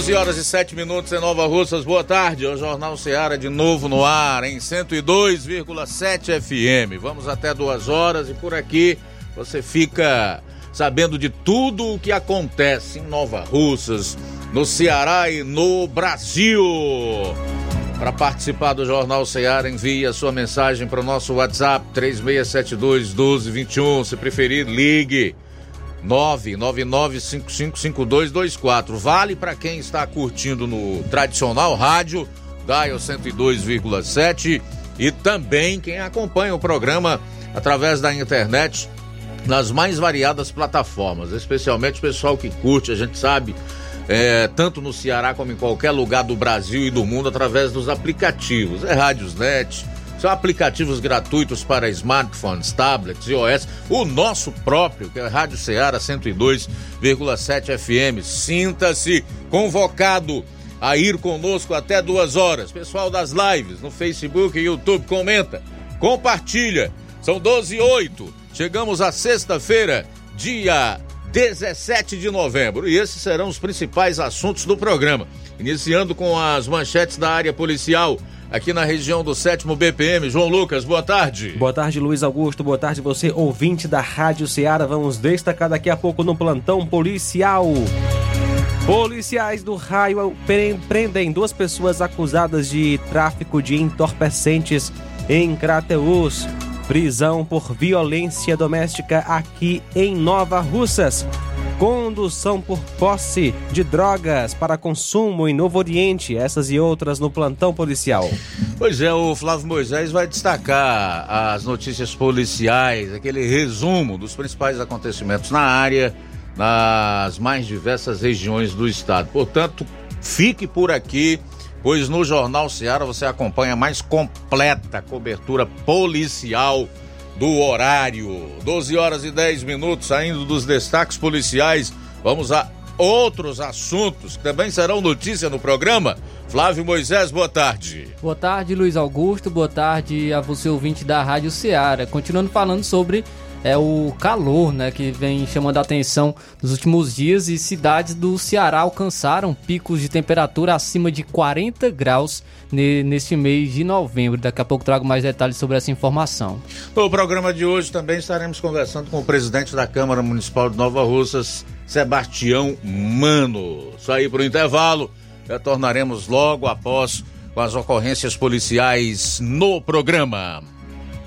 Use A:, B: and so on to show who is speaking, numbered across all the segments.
A: 12 horas e 7 minutos em Nova Russas. Boa tarde. O Jornal Seara de novo no ar em 102,7 FM. Vamos até duas horas e por aqui você fica sabendo de tudo o que acontece em Nova Russas, no Ceará e no Brasil. Para participar do Jornal Seara, envie a sua mensagem para o nosso WhatsApp 3672 1221. Se preferir, ligue 999555224. Vale para quem está curtindo no tradicional rádio, Dial 102,7 e também quem acompanha o programa através da internet nas mais variadas plataformas, especialmente o pessoal que curte, a gente sabe, é, tanto no Ceará como em qualquer lugar do Brasil e do mundo através dos aplicativos. É Rádios Net, são aplicativos gratuitos para smartphones, tablets, iOS. O nosso próprio, que é Rádio Ceará 102,7 FM. Sinta-se convocado a ir conosco até duas horas. Pessoal das lives no Facebook e YouTube, comenta, compartilha. São 12 e 8. Chegamos à sexta-feira, dia 17 de novembro. E esses serão os principais assuntos do programa. Iniciando com as manchetes da área policial aqui na região do sétimo BPM. João Lucas, boa tarde.
B: Boa tarde, Luiz Augusto. Boa tarde, você, ouvinte da Rádio Ceará. Vamos destacar daqui a pouco no plantão policial. Policiais do raio prendem duas pessoas acusadas de tráfico de entorpecentes em Crateus. Prisão por violência doméstica aqui em Nova Russas. Condução por posse de drogas para consumo em Novo Oriente, essas e outras no plantão policial.
A: Pois é, o Flávio Moisés vai destacar as notícias policiais, aquele resumo dos principais acontecimentos na área, nas mais diversas regiões do estado. Portanto, fique por aqui, pois no Jornal Seara você acompanha a mais completa cobertura policial do horário. 12 horas e 10 minutos, saindo dos destaques policiais. Vamos a outros assuntos que também serão notícia no programa. Flávio Moisés, boa tarde.
C: Boa tarde, Luiz Augusto. Boa tarde a você, ouvinte da Rádio Ceará. Continuando falando sobre é o calor, né, que vem chamando a atenção nos últimos dias e cidades do Ceará alcançaram picos de temperatura acima de 40 graus neste mês de novembro. Daqui a pouco trago mais detalhes sobre essa informação.
A: No programa de hoje também estaremos conversando com o presidente da Câmara Municipal de Nova Russas, Sebastião Mano. Sair para o intervalo, retornaremos logo após com as ocorrências policiais no programa.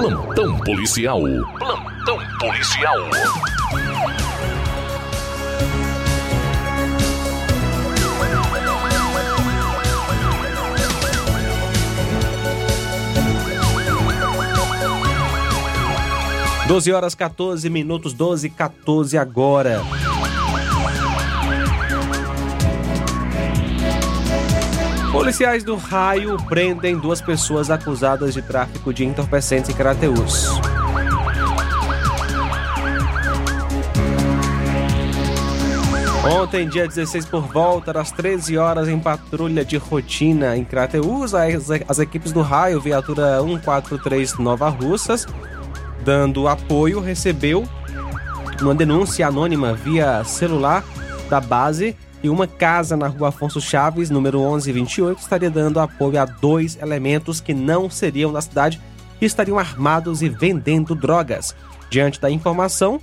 D: Plantão policial. Plantão policial.
B: Doze horas 14 minutos, 12 e 14 agora. Policiais do Raio prendem duas pessoas acusadas de tráfico de entorpecentes em Crateús. Ontem, dia 16, por volta das 13 horas, em patrulha de rotina em Crateús, as, as equipes do Raio, viatura 143 Nova Russas, dando apoio, recebeu uma denúncia anônima via celular da base e uma casa na rua Afonso Chaves, número 1128, estaria dando apoio a dois elementos que não seriam da cidade e estariam armados e vendendo drogas. Diante da informação,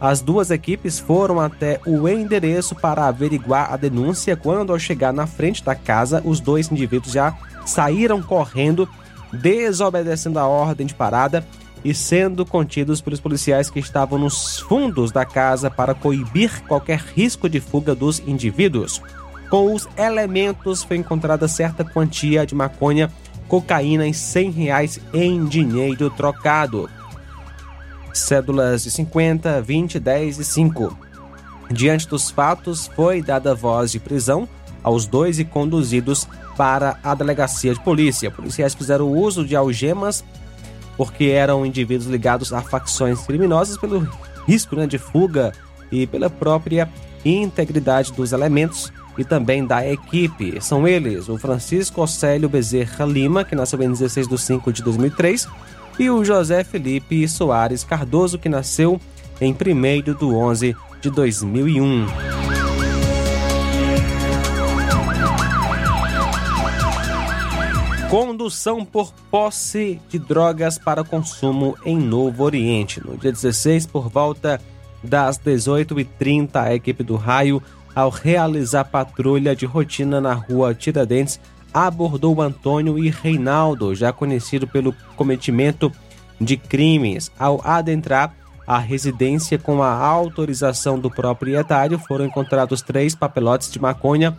B: as duas equipes foram até o endereço para averiguar a denúncia. Quando ao chegar na frente da casa, os dois indivíduos já saíram correndo, desobedecendo a ordem de parada e sendo contidos pelos policiais que estavam nos fundos da casa para coibir qualquer risco de fuga dos indivíduos. Com os elementos foi encontrada certa quantia de maconha, cocaína e 100 reais em dinheiro trocado. Cédulas de 50, 20, 10 e 5. Diante dos fatos, foi dada voz de prisão aos dois e conduzidos para a delegacia de polícia. Policiais fizeram uso de algemas porque eram indivíduos ligados a facções criminosas pelo risco né, de fuga e pela própria integridade dos elementos e também da equipe. São eles o Francisco Océlio Bezerra Lima, que nasceu em 16 de 5 de 2003, e o José Felipe Soares Cardoso, que nasceu em 1 de 11 de 2001. Condução por posse de drogas para consumo em Novo Oriente. No dia 16, por volta das 18h30, a equipe do Raio, ao realizar patrulha de rotina na rua Tiradentes, abordou Antônio e Reinaldo, já conhecido pelo cometimento de crimes. Ao adentrar a residência com a autorização do proprietário, foram encontrados três papelotes de maconha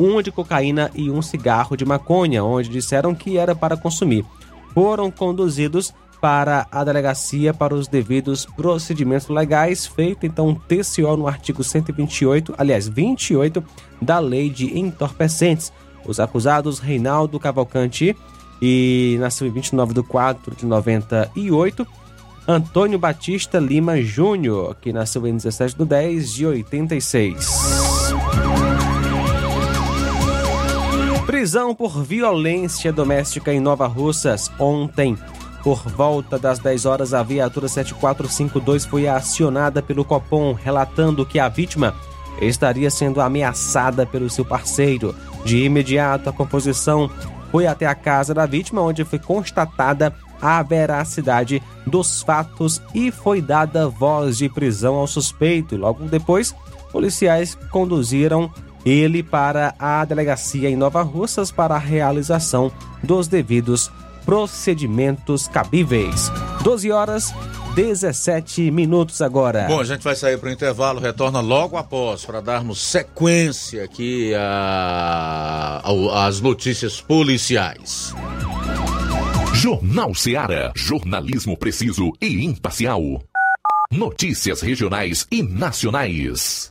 B: um de cocaína e um cigarro de maconha, onde disseram que era para consumir. Foram conduzidos para a delegacia para os devidos procedimentos legais, feito então um TCO no artigo 128, aliás, 28 da Lei de Entorpecentes. Os acusados Reinaldo Cavalcante e nasceu em 29 de 4 de 98, Antônio Batista Lima Júnior, que nasceu em 17 de 10 de 86. Prisão por violência doméstica em Nova Russas ontem. Por volta das 10 horas, a viatura 7452 foi acionada pelo Copom, relatando que a vítima estaria sendo ameaçada pelo seu parceiro. De imediato, a composição foi até a casa da vítima, onde foi constatada a veracidade dos fatos e foi dada voz de prisão ao suspeito. Logo depois, policiais conduziram ele para a delegacia em Nova Russas para a realização dos devidos procedimentos cabíveis. 12 horas 17 minutos agora.
A: Bom, a gente vai sair para o intervalo, retorna logo após para darmos sequência aqui às notícias policiais.
E: Jornal Seara. Jornalismo preciso e imparcial. Notícias regionais e nacionais.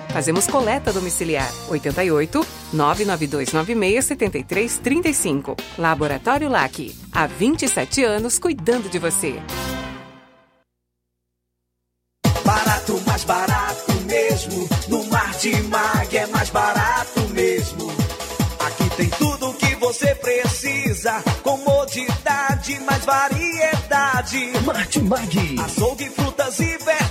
F: Fazemos coleta domiciliar 88 99296 7335. Laboratório LAC. Há 27 anos cuidando de você.
G: Barato, mais barato mesmo. No Martimag é mais barato mesmo. Aqui tem tudo o que você precisa. Comodidade, mais variedade.
H: Martimag.
G: Açougue, frutas e verduras.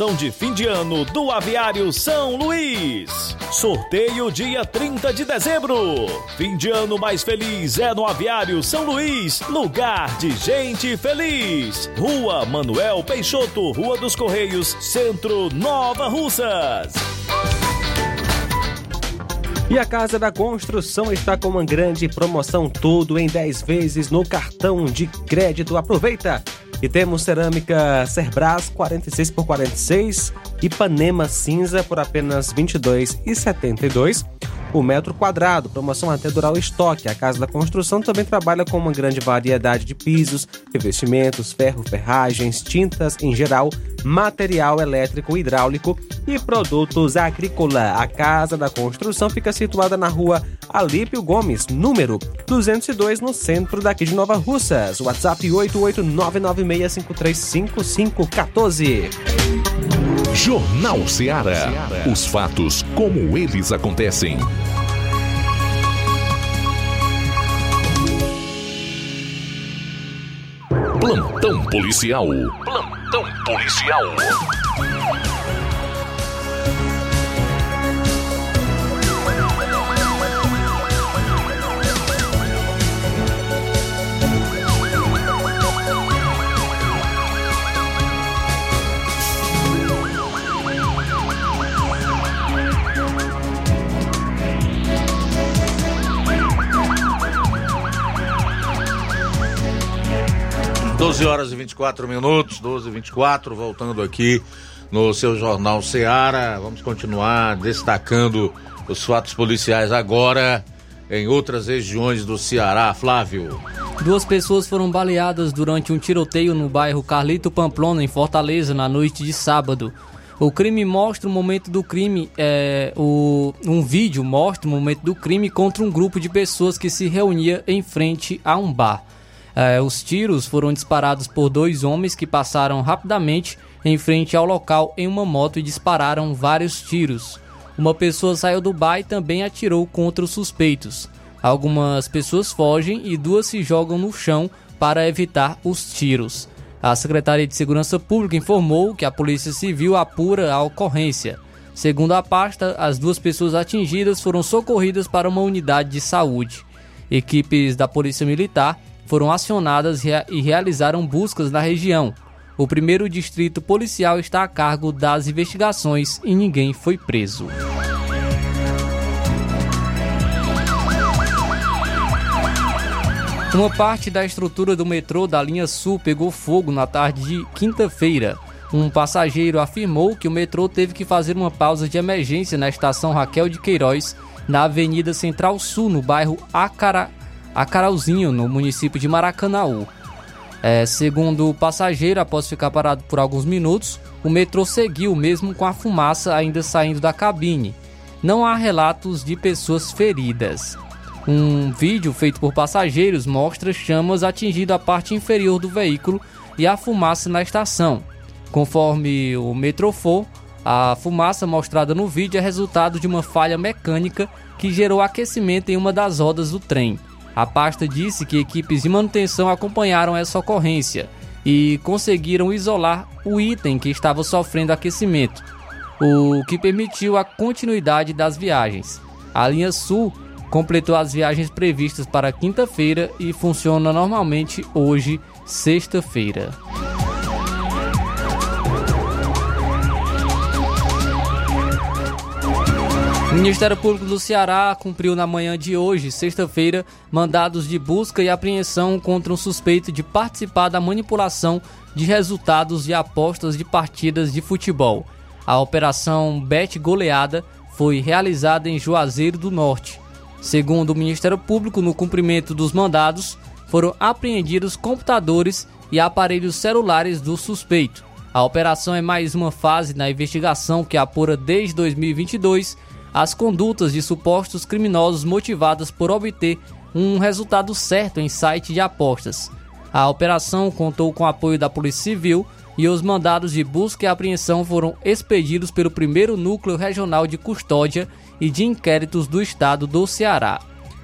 I: de fim de ano do Aviário São Luís. Sorteio dia 30 de dezembro. Fim de ano mais feliz é no Aviário São Luís, lugar de gente feliz. Rua Manuel Peixoto, Rua dos Correios, Centro Nova Russas.
B: E a Casa da Construção está com uma grande promoção tudo em 10 vezes no cartão de crédito. Aproveita! E temos cerâmica Cerbras 46 por 46, Ipanema cinza por apenas 22,72 o metro quadrado, promoção até durar o estoque. A Casa da Construção também trabalha com uma grande variedade de pisos, revestimentos, ferro, ferragens, tintas em geral, material elétrico, hidráulico e produtos agrícola. A Casa da Construção fica situada na rua Alípio Gomes, número 202, no centro daqui de Nova Russas. WhatsApp 88996535514.
E: Jornal Ceará. Os fatos como eles acontecem. Plantão policial. Plantão policial.
A: 12 horas e 24 minutos, 12 e 24, voltando aqui no seu Jornal Seara. Vamos continuar destacando os fatos policiais agora em outras regiões do Ceará. Flávio.
C: Duas pessoas foram baleadas durante um tiroteio no bairro Carlito Pamplona, em Fortaleza, na noite de sábado. O crime mostra o momento do crime, é, o, um vídeo mostra o momento do crime contra um grupo de pessoas que se reunia em frente a um bar. É, os tiros foram disparados por dois homens que passaram rapidamente em frente ao local em uma moto e dispararam vários tiros. Uma pessoa saiu do bar e também atirou contra os suspeitos. Algumas pessoas fogem e duas se jogam no chão para evitar os tiros. A Secretaria de Segurança Pública informou que a Polícia Civil apura a ocorrência. Segundo a pasta, as duas pessoas atingidas foram socorridas para uma unidade de saúde. Equipes da Polícia Militar foram acionadas e realizaram buscas na região. O primeiro distrito policial está a cargo das investigações e ninguém foi preso. Uma parte da estrutura do metrô da linha Sul pegou fogo na tarde de quinta-feira. Um passageiro afirmou que o metrô teve que fazer uma pausa de emergência na estação Raquel de Queiroz, na Avenida Central Sul, no bairro Acara, Acaralzinho, no município de Maracanaú. É, segundo o passageiro, após ficar parado por alguns minutos, o metrô seguiu mesmo com a fumaça ainda saindo da cabine. Não há relatos de pessoas feridas. Um vídeo feito por passageiros mostra chamas atingindo a parte inferior do veículo e a fumaça na estação. Conforme o Metrofor, a fumaça mostrada no vídeo é resultado de uma falha mecânica que gerou aquecimento em uma das rodas do trem. A pasta disse que equipes de manutenção acompanharam essa ocorrência e conseguiram isolar o item que estava sofrendo aquecimento, o que permitiu a continuidade das viagens. A linha Sul completou as viagens previstas para quinta-feira e funciona normalmente hoje, sexta-feira. O Ministério Público do Ceará cumpriu na manhã de hoje, sexta-feira, mandados de busca e apreensão contra um suspeito de participar da manipulação de resultados de apostas de partidas de futebol. A operação Bet Goleada foi realizada em Juazeiro do Norte. Segundo o Ministério Público, no cumprimento dos mandados, foram apreendidos computadores e aparelhos celulares do suspeito. A operação é mais uma fase na investigação que apura desde 2022 as condutas de supostos criminosos motivadas por obter um resultado certo em site de apostas. A operação contou com o apoio da Polícia Civil e os mandados de busca e apreensão foram expedidos pelo primeiro núcleo regional de custódia e de inquéritos do estado do Ceará.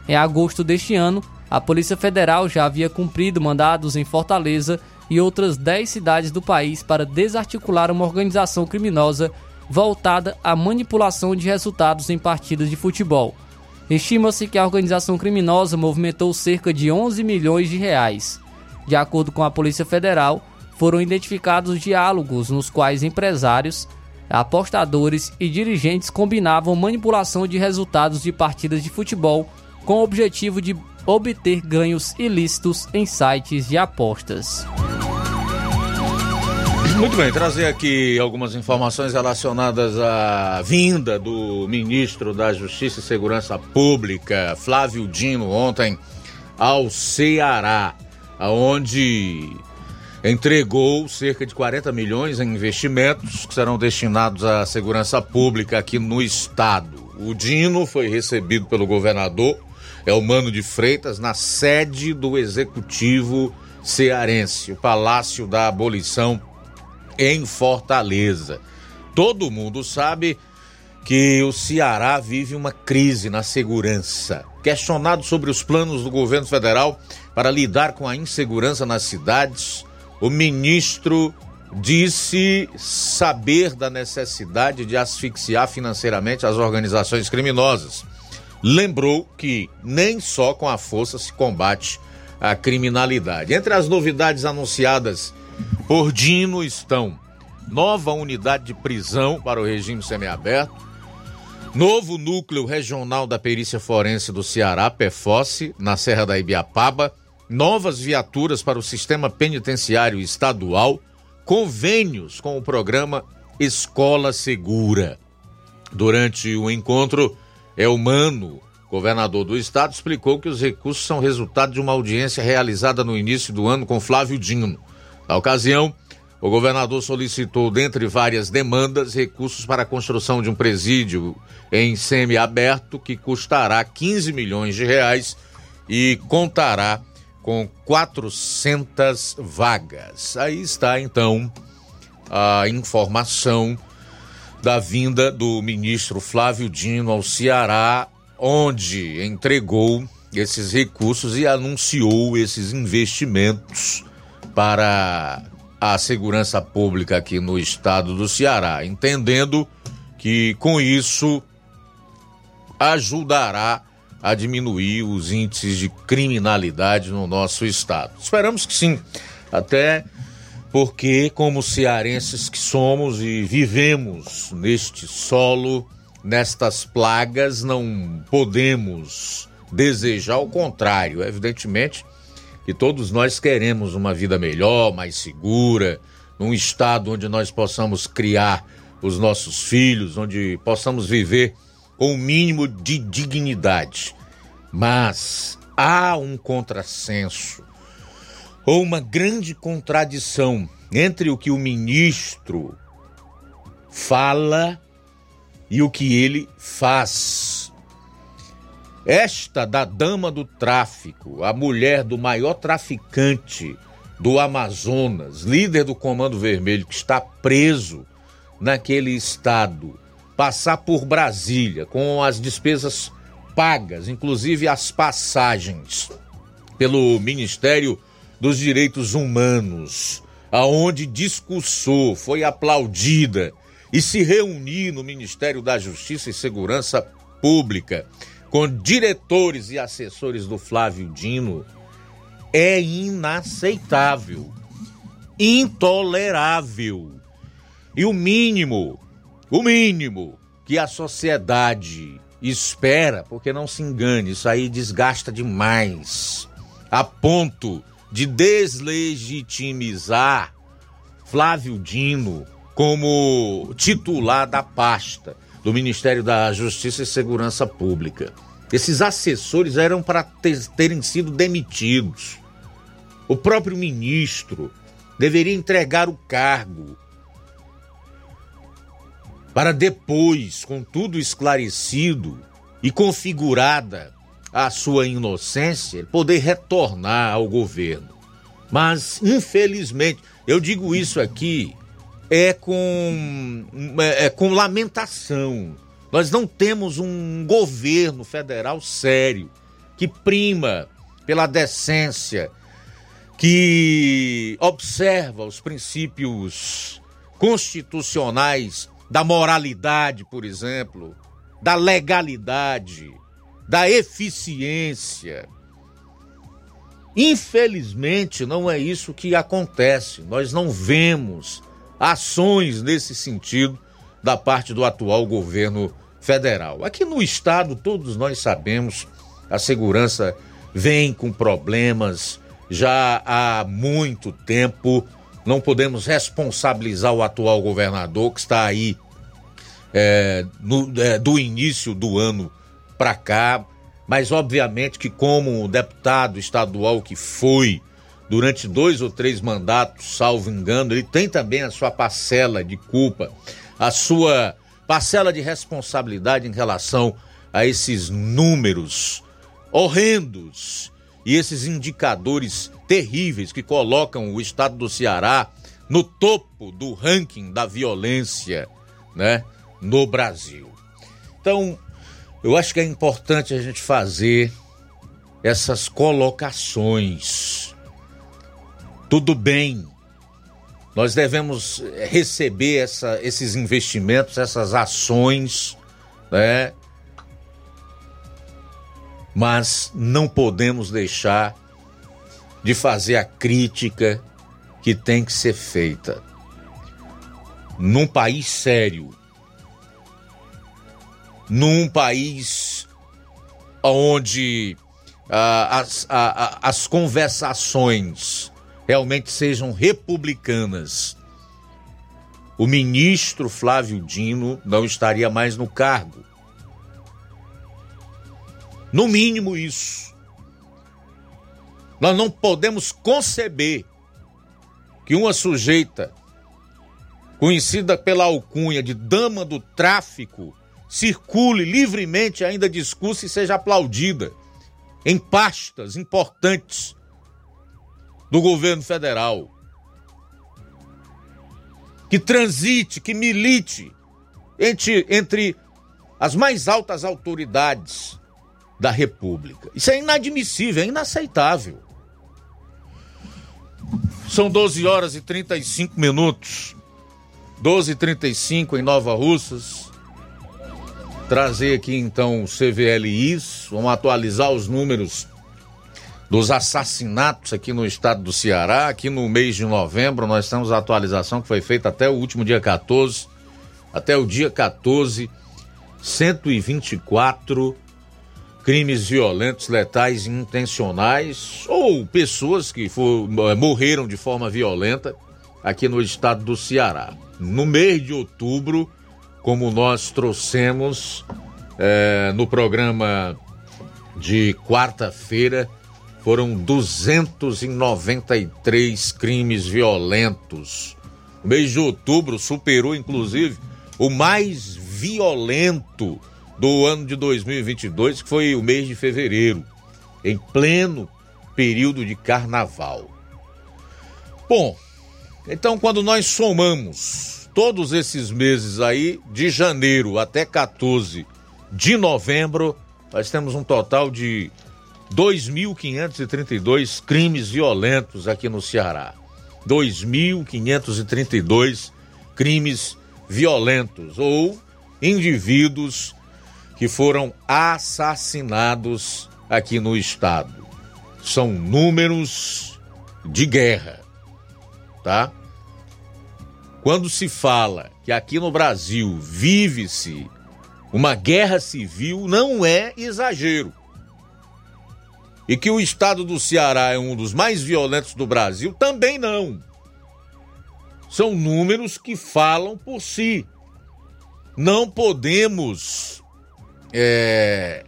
C: Em agosto deste ano, a Polícia Federal já havia cumprido mandados em Fortaleza e outras 10 cidades do país para desarticular uma organização criminosa voltada à manipulação de resultados em partidas de futebol. Estima-se que a organização criminosa movimentou cerca de 11 milhões de reais. De acordo com a Polícia Federal, foram identificados diálogos nos quais empresários, apostadores e dirigentes combinavam manipulação de resultados de partidas de futebol com o objetivo de obter ganhos ilícitos em sites de apostas.
A: Muito bem, trazer aqui algumas informações relacionadas à vinda do ministro da Justiça e Segurança Pública, Flávio Dino, ontem ao Ceará, aonde entregou cerca de 40 milhões em investimentos que serão destinados à segurança pública aqui no estado. O Dino foi recebido pelo governador Elmano de Freitas na sede do executivo cearense, o Palácio da Abolição em Fortaleza. Todo mundo sabe que o Ceará vive uma crise na segurança. Questionado sobre os planos do governo federal para lidar com a insegurança nas cidades, o ministro disse saber da necessidade de asfixiar financeiramente as organizações criminosas. Lembrou que nem só com a força se combate a criminalidade. Entre as novidades anunciadas por Dino estão nova unidade de prisão para o regime semiaberto, novo núcleo regional da perícia forense do Ceará, PEFOSSE, na Serra da Ibiapaba, novas viaturas para o sistema penitenciário estadual, convênios com o programa Escola Segura. Durante o encontro, Elmano, governador do estado, explicou que os recursos são resultado de uma audiência realizada no início do ano com Flávio Dino. Na ocasião, o governador solicitou, dentre várias demandas, recursos para a construção de um presídio em semiaberto que custará 15 milhões de reais e contará com 400 vagas. Aí está então a informação da vinda do ministro Flávio Dino ao Ceará, onde entregou esses recursos e anunciou esses investimentos para a segurança pública aqui no estado do Ceará, entendendo que com isso ajudará a diminuir os índices de criminalidade no nosso estado. Esperamos que sim, até porque, como cearenses que somos e vivemos neste solo, nestas plagas, não podemos desejar o contrário. Evidentemente que todos nós queremos uma vida melhor, mais segura, num estado onde nós possamos criar os nossos filhos, onde possamos viver com o mínimo de dignidade. Mas há um contrassenso ou uma grande contradição entre o que o ministro fala e o que ele faz. Esta da dama do tráfico, a mulher do maior traficante do Amazonas, líder do Comando Vermelho, que está preso naquele estado, passar por Brasília com as despesas pagas, inclusive as passagens, pelo Ministério dos Direitos Humanos, aonde discursou, foi aplaudida e se reunir no Ministério da Justiça e Segurança Pública com diretores e assessores do Flávio Dino é inaceitável, intolerável. E o mínimo, o mínimo que a sociedade espera, porque não se engane, isso aí desgasta demais, a ponto de deslegitimizar Flávio Dino como titular da pasta do Ministério da Justiça e Segurança Pública. Esses assessores eram para ter, terem sido demitidos. O próprio ministro deveria entregar o cargo para depois, com tudo esclarecido e configurada a sua inocência, poder retornar ao governo. Mas, infelizmente, eu digo isso aqui é com, é, é com lamentação. Nós não temos um governo federal sério que prima pela decência, que observa os princípios constitucionais da moralidade, por exemplo, da legalidade, da eficiência. Infelizmente, não é isso que acontece. Nós não vemos ações nesse sentido da parte do atual governo federal. Aqui no estado, todos nós sabemos, a segurança vem com problemas já há muito tempo não podemos responsabilizar o atual governador que está aí é, no, é, do início do ano para cá, mas obviamente que como deputado estadual que foi durante dois ou três mandatos, salvo engano, ele tem também a sua parcela de culpa, a sua parcela de responsabilidade em relação a esses números horrendos e esses indicadores terríveis que colocam o estado do Ceará no topo do ranking da violência, né, no Brasil. Então, eu acho que é importante a gente fazer essas colocações. Tudo bem, nós devemos receber essa, esses investimentos, essas ações, né? Mas não podemos deixar de fazer a crítica que tem que ser feita. Num país sério, num país onde ah, as, as conversações realmente sejam republicanas, o ministro Flávio Dino não estaria mais no cargo. No mínimo isso. Nós não podemos conceber que uma sujeita conhecida pela alcunha de dama do tráfico circule livremente, ainda discurse e seja aplaudida em pastas importantes do governo federal. Que transite, que milite entre, entre as mais altas autoridades da República. Isso é inadmissível, é inaceitável. São 12 horas e 35 minutos. 12 e 35 em Nova Russas trazer aqui então o CVLIs, vamos atualizar os números dos assassinatos aqui no estado do Ceará. Aqui no mês de novembro nós temos a atualização que foi feita até o último dia 14, até o dia 14, 124 crimes violentos, letais intencionais ou pessoas que for, morreram de forma violenta aqui no estado do Ceará. No mês de outubro, como nós trouxemos é, no programa de quarta-feira, foram 293 crimes violentos. O mês de outubro superou, inclusive, o mais violento do ano de 2022, que foi o mês de fevereiro, em pleno período de carnaval. Bom, então quando nós somamos todos esses meses aí, de janeiro até 14 de novembro, nós temos um total de 2.532 crimes violentos aqui no Ceará. 2.532 crimes violentos ou indivíduos que foram assassinados aqui no estado. São números de guerra, tá? Quando se fala que aqui no Brasil vive-se uma guerra civil, não é exagero. E que o estado do Ceará é um dos mais violentos do Brasil, também não. São números que falam por si. Não podemos é,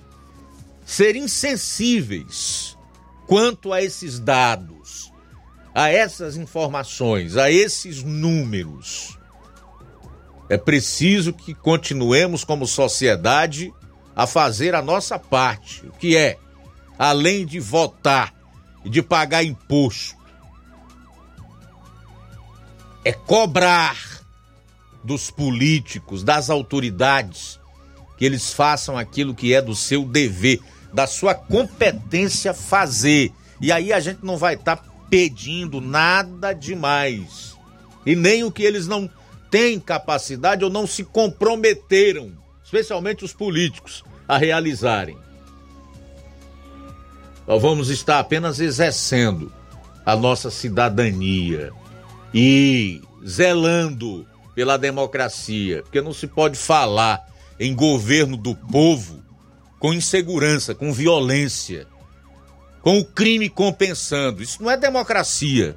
A: ser insensíveis quanto a esses dados a essas informações, a esses números. É preciso que continuemos como sociedade a fazer a nossa parte, o que é, além de votar e de pagar imposto, é cobrar dos políticos, das autoridades, que eles façam aquilo que é do seu dever, da sua competência fazer. E aí a gente não vai estar tá pedindo nada demais. E nem o que eles não têm capacidade ou não se comprometeram, especialmente os políticos, a realizarem. Nós vamos estar apenas exercendo a nossa cidadania e zelando pela democracia, porque não se pode falar em governo do povo com insegurança, com violência com o crime compensando. Isso não é democracia.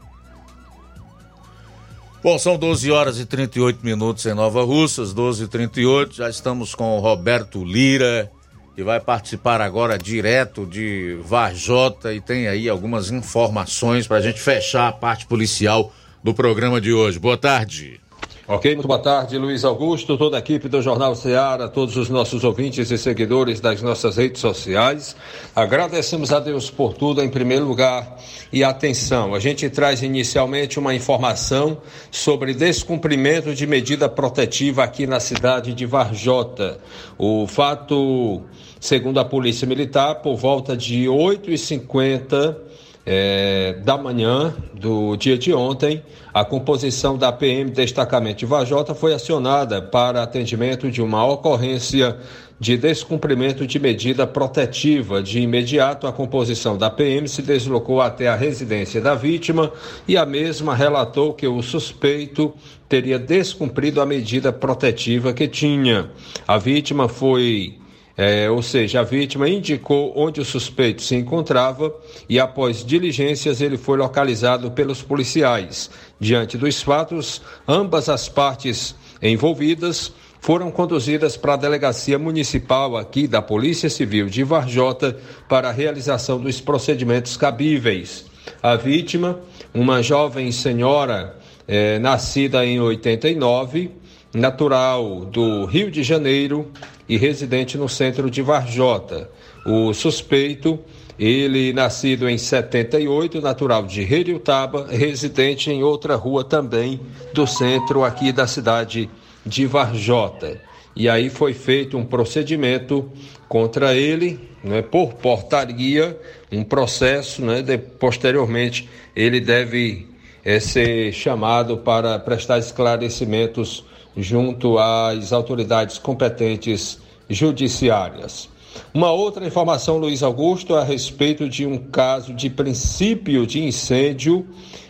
A: Bom, são 12 horas e 38 minutos em Nova Russas, 12 e 38 Já estamos com o Roberto Lira, que vai participar agora direto de Varjota e tem aí algumas informações para a gente fechar a parte policial do programa de hoje. Boa tarde.
J: Ok, muito boa tarde, Luiz Augusto, toda a equipe do Jornal Ceará, todos os nossos ouvintes e seguidores das nossas redes sociais. Agradecemos a Deus por tudo em primeiro lugar. E atenção, a gente traz inicialmente uma informação sobre descumprimento de medida protetiva aqui na cidade de Varjota. O fato, segundo a Polícia Militar, por volta de 8h50 é, da manhã do dia de ontem, a composição da PM Destacamento de Vajota foi acionada para atendimento de uma ocorrência de descumprimento de medida protetiva. De imediato, a composição da PM se deslocou até a residência da vítima e a mesma relatou que o suspeito teria descumprido a medida protetiva que tinha. A vítima foi é, ou seja, a vítima indicou onde o suspeito se encontrava e, após diligências, ele foi localizado pelos policiais. Diante dos fatos, ambas as partes envolvidas foram conduzidas para a delegacia municipal aqui da Polícia Civil de Varjota para a realização dos procedimentos cabíveis. A vítima, uma jovem senhora é, nascida em 89, natural do Rio de Janeiro e residente no centro de Varjota. O suspeito, ele nascido em 78, natural de Reriutaba, residente em outra rua também do centro aqui da cidade de Varjota. E aí foi feito um procedimento contra ele, né, por portaria, um processo, né, de, posteriormente ele deve é, ser chamado para prestar esclarecimentos junto às autoridades competentes judiciárias. Uma outra informação, Luiz Augusto, a respeito de um caso de princípio de incêndio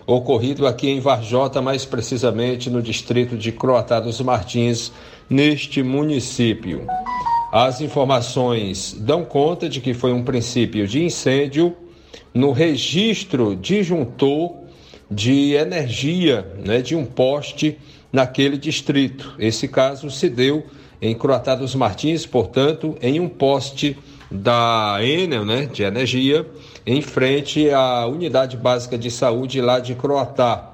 J: ocorrido aqui em Varjota, mais precisamente no distrito de Croatá dos Martins, neste município. As informações dão conta de que foi um princípio de incêndio no registro disjuntor de energia né, de um poste naquele distrito. Esse caso se deu em Croatá dos Martins, portanto, em um poste da Enel, né, de energia, em frente à unidade básica de saúde lá de Croatá.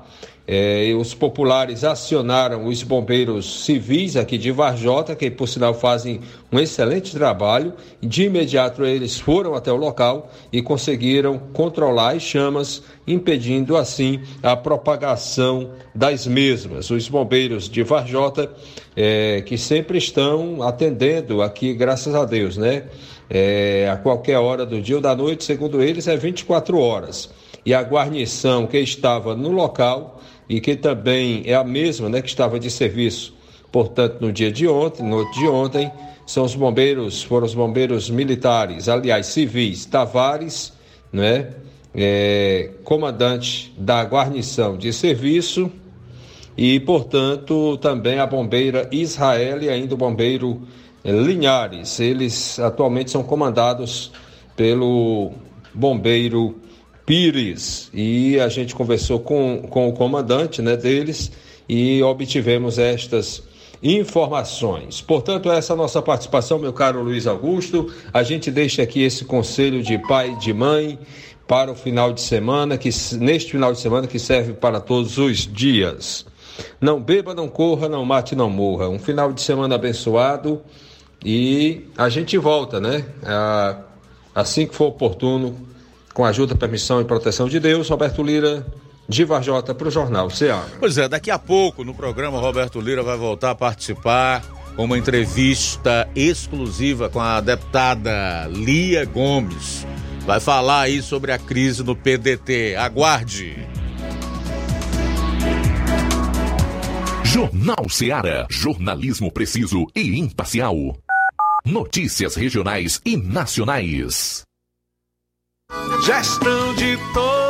J: É, os populares acionaram os bombeiros civis aqui de Varjota, que por sinal fazem um excelente trabalho. De imediato eles foram até o local e conseguiram controlar as chamas, impedindo assim a propagação das mesmas. Os bombeiros de Varjota, é, que sempre estão atendendo aqui, graças a Deus, né? É, a qualquer hora do dia ou da noite, segundo eles, é 24 horas. E a guarnição que estava no local e que também é a mesma né, que estava de serviço, portanto, no dia de ontem, no outro de ontem, são os bombeiros, foram os bombeiros militares, aliás, civis, Tavares, né, é, comandante da guarnição de serviço, e, portanto, também a bombeira Israel e ainda o bombeiro é, Linhares. Eles atualmente são comandados pelo bombeiro Pires e a gente conversou com, com o comandante né, deles e obtivemos estas informações. Portanto, essa é a nossa participação, meu caro Luiz Augusto. A gente deixa aqui esse conselho de pai e de mãe para o final de semana, que neste final de semana que serve para todos os dias. Não beba, não corra, não mate, não morra. Um final de semana abençoado e a gente volta, né? Assim que for oportuno com a ajuda, permissão e proteção de Deus, Roberto Lira, de Varjota, para o Jornal Ceará.
A: Pois é, daqui a pouco no programa Roberto Lira vai voltar a participar com uma entrevista exclusiva com a deputada Lia Gomes. Vai falar aí sobre a crise no PDT. Aguarde.
E: Jornal Ceará, jornalismo preciso e imparcial. Notícias regionais e nacionais.
G: Gestão de todos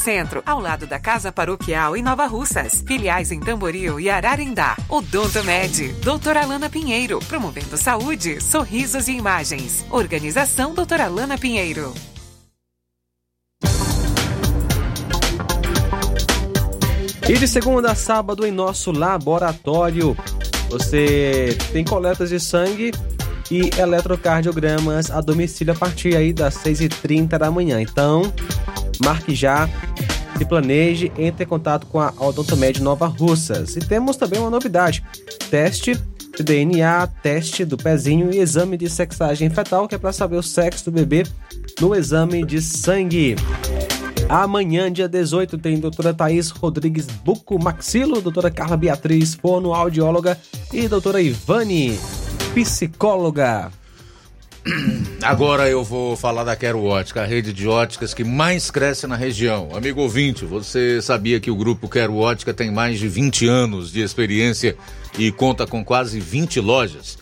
K: Centro, ao lado da Casa Paroquial em Nova Russas. Filiais em Tamboril e Ararindá. Odonto Med, doutora Alana Pinheiro, promovendo saúde, sorrisos e imagens. Organização doutora Alana Pinheiro.
B: E de segunda a sábado em nosso laboratório, você tem coletas de sangue e eletrocardiogramas a domicílio a partir aí das 6h30 da manhã. Então, marque já, se planeje, entre em contato com a Odontomed Nova Russas. E temos também uma novidade: teste de DNA, teste do pezinho e exame de sexagem fetal, que é para saber o sexo do bebê no exame de sangue. Amanhã, dia 18, tem doutora Thaís Rodrigues Buco Maxilo, doutora Carla Beatriz Fono, audióloga, e doutora Ivane, psicóloga.
A: Agora eu vou falar da Quero Ótica, a rede de óticas que mais cresce na região. Amigo ouvinte, você sabia que o grupo Quero Ótica tem mais de 20 anos de experiência e conta com quase 20 lojas?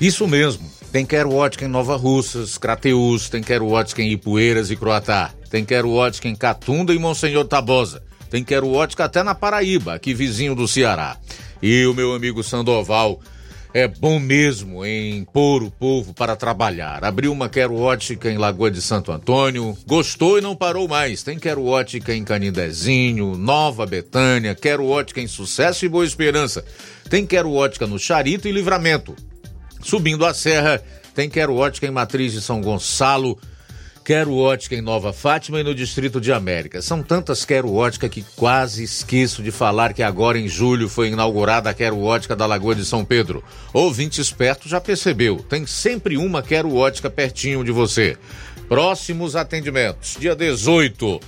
A: Isso mesmo. Tem Quero Ótica em Nova Russas, Crateus, tem Quero Ótica em Ipueiras e Croatá, tem Quero Ótica em Catunda e Monsenhor Tabosa, tem Quero Ótica até na Paraíba, aqui vizinho do Ceará. E o meu amigo Sandoval é bom mesmo em pôr o povo para trabalhar. Abriu uma Quero Ótica em Lagoa de Santo Antônio, gostou e não parou mais. Tem Quero Ótica em Canindezinho, Nova Betânia, Quero Ótica em Sucesso e Boa Esperança. Tem Quero Ótica no Charito e Livramento. Subindo a serra, tem Quero Ótica em Matriz de São Gonçalo, Quero Ótica em Nova Fátima e no Distrito de América. São tantas Quero Ótica que quase esqueço de falar que agora em julho foi inaugurada a Quero Ótica da Lagoa de São Pedro. Ouvinte esperto já percebeu, tem sempre uma Quero Ótica pertinho de você. Próximos atendimentos, dia 18,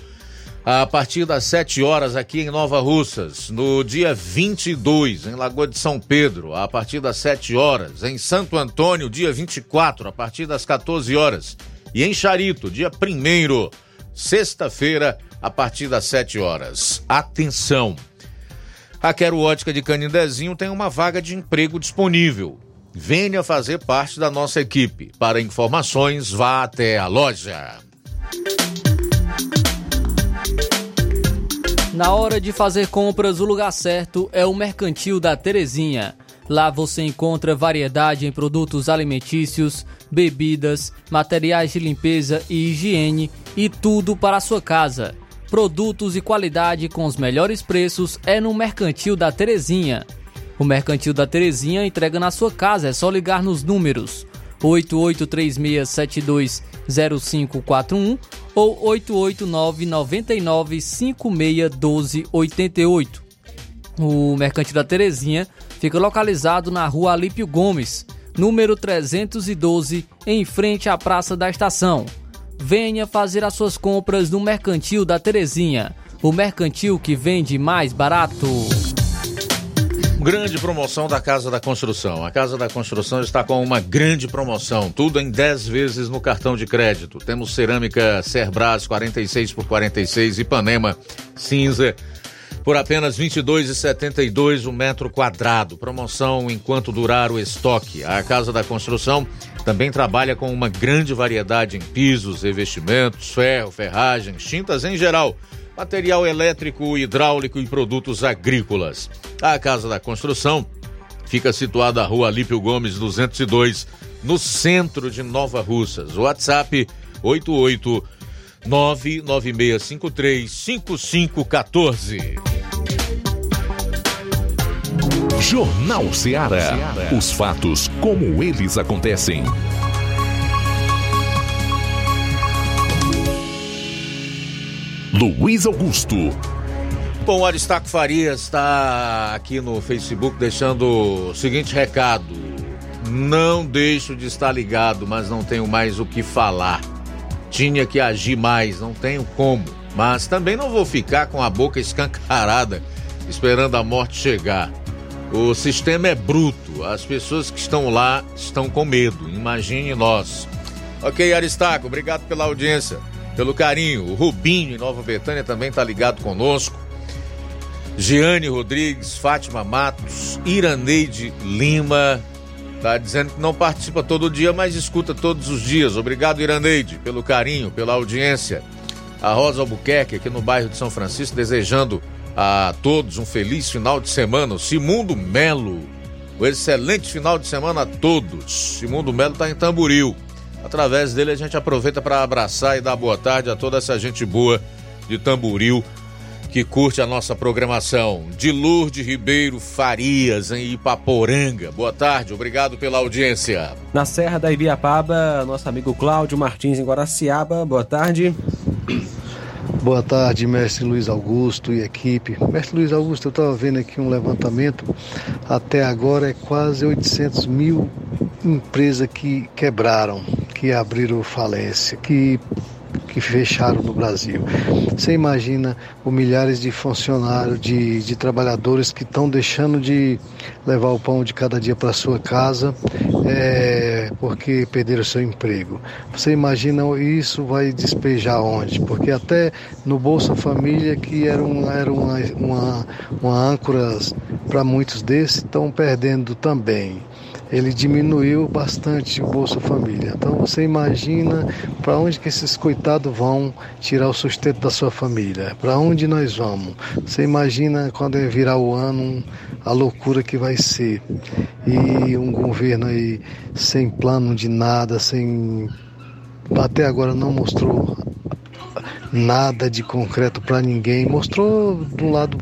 A: a partir das 7 horas aqui em Nova Russas. No dia 22, em Lagoa de São Pedro, a partir das 7 horas. Em Santo Antônio, dia 24, a partir das 14 horas e em Charito, dia 1 sexta-feira, a partir das 7 horas. Atenção! A Quero Ótica de Canindezinho tem uma vaga de emprego disponível. Venha fazer parte da nossa equipe. Para informações, vá até a loja.
C: Na hora de fazer compras, o lugar certo é o Mercantil da Terezinha. Lá você encontra variedade em produtos alimentícios, bebidas, materiais de limpeza e higiene e tudo para a sua casa. Produtos e qualidade com os melhores preços é no Mercantil da Terezinha. O Mercantil da Terezinha entrega na sua casa, é só ligar nos números 8836720541 ou 889-9956-1288. O Mercantil da Terezinha fica localizado na rua Alípio Gomes, número 312, em frente à Praça da Estação. Venha fazer as suas compras no Mercantil da Terezinha, o mercantil que vende mais barato.
A: Grande promoção da Casa da Construção. A Casa da Construção está com uma grande promoção, tudo em 10 vezes no cartão de crédito. Temos cerâmica Cerbras 46 por 46 Ipanema cinza por apenas R$ 22,72 o metro quadrado. Promoção enquanto durar o estoque. A Casa da Construção também trabalha com uma grande variedade em pisos, revestimentos, ferro, ferragens, tintas em geral material elétrico, hidráulico e produtos agrícolas. A Casa da Construção fica situada na rua Alípio Gomes 202, no centro de Nova Russas. WhatsApp 88 99653 5514.
E: Jornal Ceará. Os fatos como eles acontecem. Luiz Augusto.
A: Bom, o Aristarco Farias está aqui no Facebook deixando o seguinte recado. Não deixo de estar ligado, mas não tenho mais o que falar. Tinha que agir mais, não tenho como. Mas também não vou ficar com a boca escancarada esperando a morte chegar. O sistema é bruto, as pessoas que estão lá estão com medo, imagine nós. Ok, Aristarco, obrigado pela audiência pelo carinho. O Rubinho, em Nova Betânia, também está ligado conosco. Giane Rodrigues, Fátima Matos, Iraneide Lima. Tá dizendo que não participa todo dia, mas escuta todos os dias. Obrigado, Iraneide, pelo carinho, pela audiência. A Rosa Albuquerque, aqui no bairro de São Francisco, desejando a todos um feliz final de semana. O Simundo Melo, um excelente final de semana a todos. Simundo Melo está em Tamboril. Através dele a gente aproveita para abraçar e dar boa tarde a toda essa gente boa de Tamburil que curte a nossa programação. De Lourdes Ribeiro Farias, em Ipaporanga. Boa tarde, obrigado pela audiência.
B: Na Serra da Ibiapaba, nosso amigo Cláudio Martins em Guaraciaba. Boa tarde.
L: Boa tarde, mestre Luiz Augusto e equipe. Mestre Luiz Augusto, eu estava vendo aqui um levantamento. Até agora é quase 800 mil empresas que quebraram, que abriram falência, que que fecharam no Brasil. Você imagina os milhares de funcionários, de, de trabalhadores que estão deixando de levar o pão de cada dia para sua casa é, porque perderam seu emprego. Você imagina isso vai despejar onde? Porque até no Bolsa Família, que era, um, era uma, uma, uma âncora para muitos desses, estão perdendo também ele diminuiu bastante o Bolsa Família. Então você imagina para onde que esses coitados vão tirar o sustento da sua família? Para onde nós vamos? Você imagina quando virar o ano a loucura que vai ser. E um governo aí sem plano de nada, sem até agora não mostrou nada de concreto para ninguém, mostrou do lado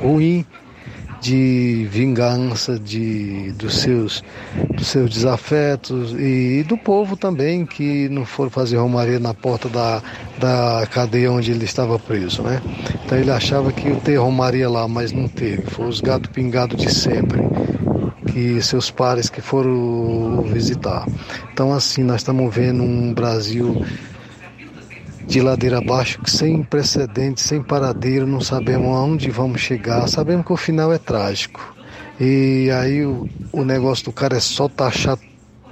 L: ruim de vingança de, dos, seus, dos seus desafetos e, e do povo também que não foram fazer romaria na porta da, da cadeia onde ele estava preso, né? Então ele achava que ia ter romaria lá, mas não teve. Foi os gatos pingados de sempre que seus pares que foram visitar. Então assim nós estamos vendo um Brasil de ladeira abaixo, sem precedentes, sem paradeiro, não sabemos aonde vamos chegar, sabemos que o final é trágico. E aí o, o negócio do cara é só taxar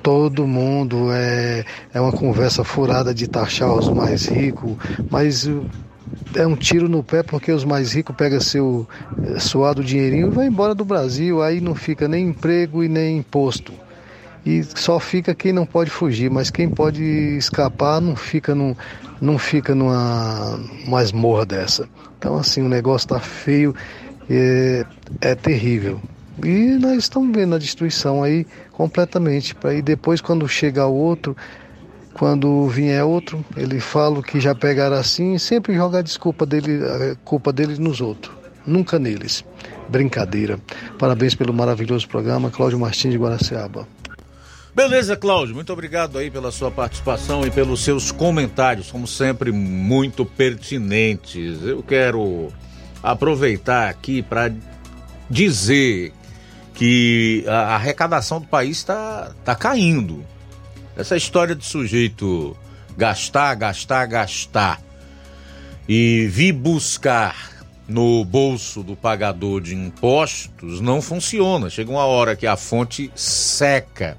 L: todo mundo, é, é uma conversa furada de taxar os mais ricos, mas é um tiro no pé porque os mais ricos pegam seu suado dinheirinho e vai embora do Brasil, aí não fica nem emprego e nem imposto. E só fica quem não pode fugir, mas quem pode escapar não fica num, não fica numa masmorra dessa. Então assim, o negócio está feio, é, é terrível. E nós estamos vendo a destruição aí completamente. E depois quando chegar o outro, quando vier outro, ele fala que já pegaram assim e sempre joga a desculpa dele, a culpa dele nos outros, nunca neles. Brincadeira. Parabéns pelo maravilhoso programa, Cláudio Martins de Guaraciaba.
A: Beleza, Cláudio, muito obrigado aí pela sua participação e pelos seus comentários, como sempre, muito pertinentes. Eu quero aproveitar aqui para dizer que a arrecadação do país está tá caindo. Essa história de sujeito gastar, gastar, gastar e vir buscar no bolso do pagador de impostos não funciona. Chega uma hora que a fonte seca.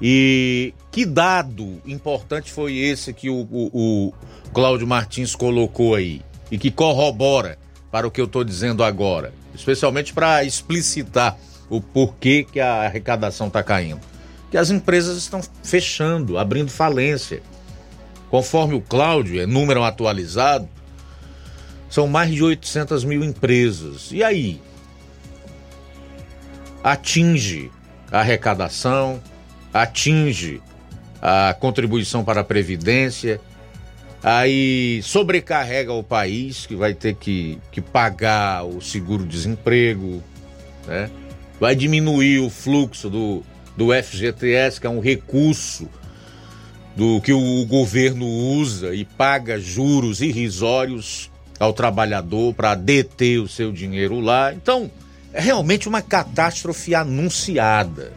A: E que dado importante foi esse que o, o, o Cláudio Martins colocou aí e que corrobora para o que eu estou dizendo agora, especialmente para explicitar o porquê que a arrecadação está caindo. Que as empresas estão fechando, abrindo falência. Conforme o Cláudio, é número atualizado, são mais de 800 mil empresas. E aí? Atinge a arrecadação, atinge a contribuição para a Previdência, aí sobrecarrega o país, que vai ter que, que pagar o seguro-desemprego, né? vai diminuir o fluxo do, do FGTS, que é um recurso do que o governo usa e paga juros irrisórios ao trabalhador para deter o seu dinheiro lá. Então, é realmente uma catástrofe anunciada.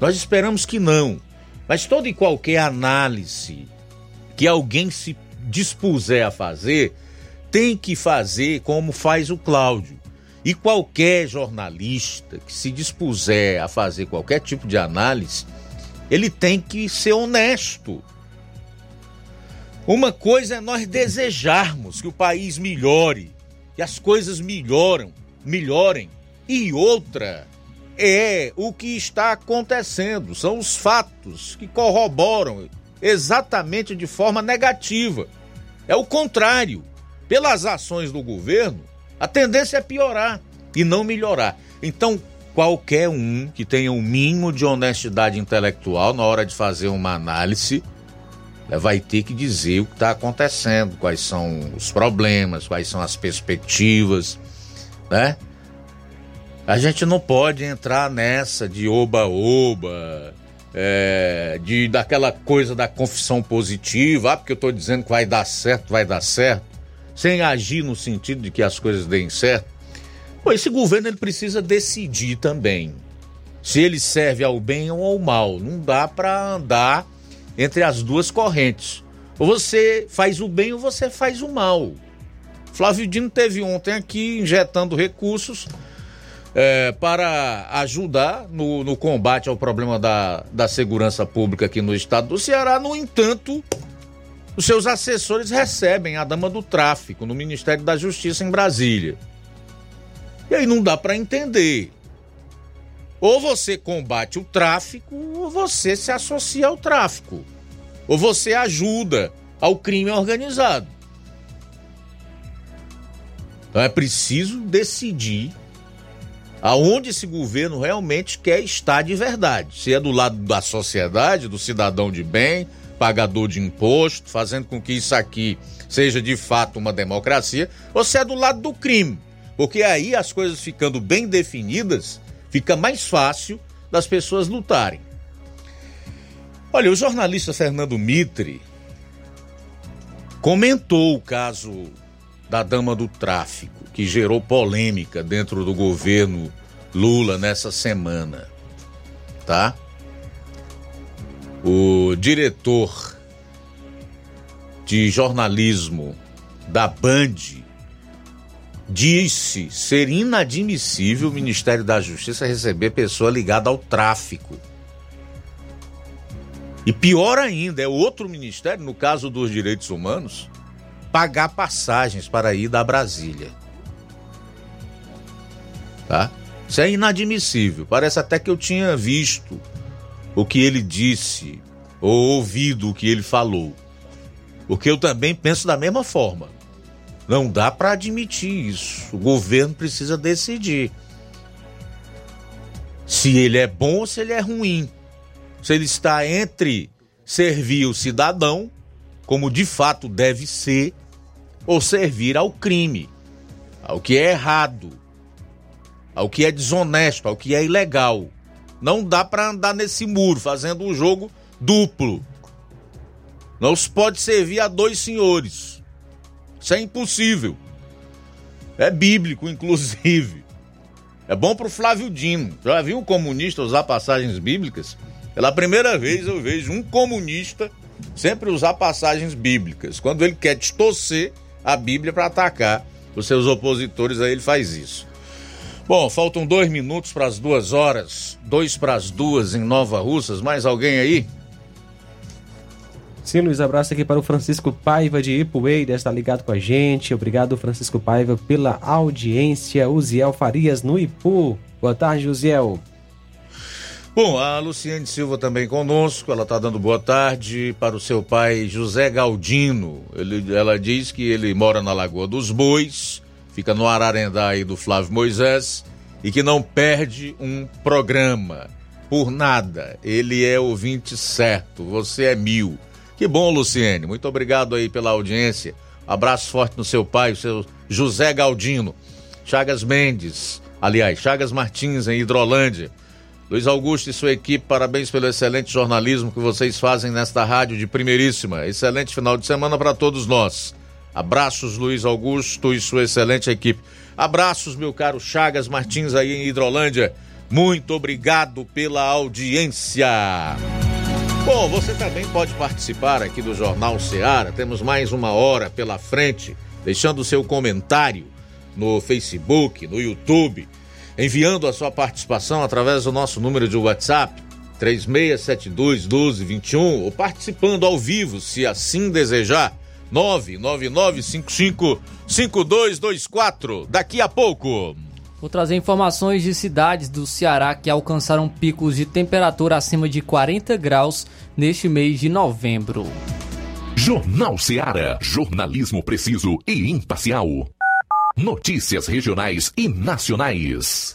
A: Nós esperamos que não, mas toda e qualquer análise que alguém se dispuser a fazer, tem que fazer como faz o Cláudio. E qualquer jornalista que se dispuser a fazer qualquer tipo de análise, ele tem que ser honesto. Uma coisa é nós desejarmos que o país melhore, que as coisas melhoram, melhorem, e outra é o que está acontecendo, são os fatos que corroboram exatamente de forma negativa. É o contrário. Pelas ações do governo, a tendência é piorar e não melhorar. Então, qualquer um que tenha um mínimo de honestidade intelectual na hora de fazer uma análise né, vai ter que dizer o que está acontecendo, quais são os problemas, quais são as perspectivas, né? A gente não pode entrar nessa de oba-oba, é, de daquela coisa da confissão positiva, ah, porque eu estou dizendo que vai dar certo, vai dar certo sem agir no sentido de que as coisas deem certo. Pô, esse governo ele precisa decidir também se ele serve ao bem ou ao mal. Não dá para andar entre as duas correntes. Ou você faz o bem ou você faz o mal. Flávio Dino teve ontem aqui injetando recursos é, para ajudar no, no, combate ao problema da, da segurança pública aqui no estado do Ceará. No entanto, os seus assessores recebem a dama do tráfico no Ministério da Justiça em Brasília. E aí não dá para entender. Ou você combate o tráfico, ou você se associa ao tráfico. Ou você ajuda ao crime organizado. Então é preciso decidir aonde esse governo realmente quer estar de verdade. Se é do lado da sociedade, do cidadão de bem, pagador de imposto, fazendo com que isso aqui seja de fato uma democracia, você é do lado do crime. Porque aí as coisas ficando bem definidas, fica mais fácil das pessoas lutarem. Olha, o jornalista Fernando Mitre comentou o caso da dama do tráfico, que gerou polêmica dentro do governo Lula nessa semana, tá? o diretor de jornalismo da Band disse ser inadmissível o Ministério da Justiça receber pessoa ligada ao tráfico. E pior ainda, é outro ministério, no caso dos direitos humanos, pagar passagens para ir da Brasília. Tá? Isso é inadmissível. Parece até que eu tinha visto o que ele disse ou ouvido o que ele falou. Porque eu também penso da mesma forma. Não dá para admitir isso. O governo precisa decidir se ele é bom ou se ele é ruim. Se ele está entre servir o cidadão, como de fato deve ser, ou servir ao crime, ao que é errado, ao que é desonesto, ao que é ilegal. Não dá para andar nesse muro fazendo um jogo duplo. Não se pode servir a dois senhores. Isso é impossível. É bíblico, inclusive. É bom pro Flávio Dino. Já viu um comunista usar passagens bíblicas? Pela primeira vez eu vejo um comunista sempre usar passagens bíblicas. Quando ele quer distorcer a Bíblia para atacar os seus opositores, aí ele faz isso. Bom, faltam dois minutos para as duas horas, dois para as duas em Nova Russas. Mais alguém aí?
B: Sim, Luiz, abraço aqui para o Francisco Paiva de Ipueira, está ligado com a gente. Obrigado, Francisco Paiva, pela audiência. Uziel Farias no Ipu. Boa tarde, Uziel.
A: Bom, a Luciane Silva também conosco, ela está dando boa tarde para o seu pai José Galdino. Ele, ela diz que ele mora na Lagoa dos Bois, fica no Ararendá aí do Flávio Moisés e que não perde um programa por nada. Ele é ouvinte certo, você é mil. Que bom, Luciene. Muito obrigado aí pela audiência. Abraço forte no seu pai, o seu José Galdino. Chagas Mendes, aliás, Chagas Martins em Hidrolândia. Luiz Augusto e sua equipe, parabéns pelo excelente jornalismo que vocês fazem nesta rádio de primeiríssima. Excelente final de semana para todos nós. Abraços, Luiz Augusto e sua excelente equipe. Abraços, meu caro Chagas Martins aí em Hidrolândia. Muito obrigado pela audiência. Bom, você também pode participar aqui do Jornal Seara. Temos mais uma hora pela frente, deixando seu comentário no Facebook, no YouTube, enviando a sua participação através do nosso número de WhatsApp 3672 1221 ou participando ao vivo, se assim desejar. 99955 5224. Daqui a pouco.
C: Vou trazer informações de cidades do Ceará que alcançaram picos de temperatura acima de 40 graus neste mês de novembro.
E: Jornal Ceará, jornalismo preciso e imparcial. Notícias regionais e nacionais.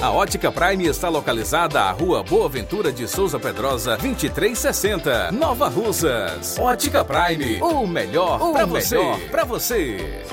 M: A Ótica Prime está localizada à Rua Boa Ventura de Souza Pedrosa, 2360, Nova Russas. Ótica Prime, o melhor para você. Pra você.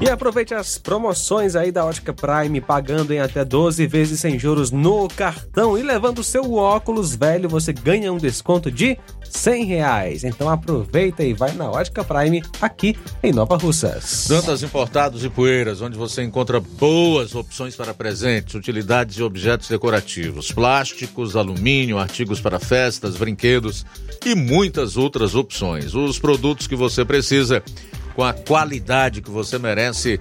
B: E aproveite as promoções aí da Ótica Prime, pagando em até 12 vezes sem juros no cartão e levando o seu óculos velho, você ganha um desconto de 100 reais. Então aproveita e vai na Ótica Prime aqui em Nova Russas.
A: Dantas Importados e Poeiras, onde você encontra boas opções para presentes, utilidades e objetos decorativos, plásticos, alumínio, artigos para festas, brinquedos e muitas outras opções. Os produtos que você precisa com a qualidade que você merece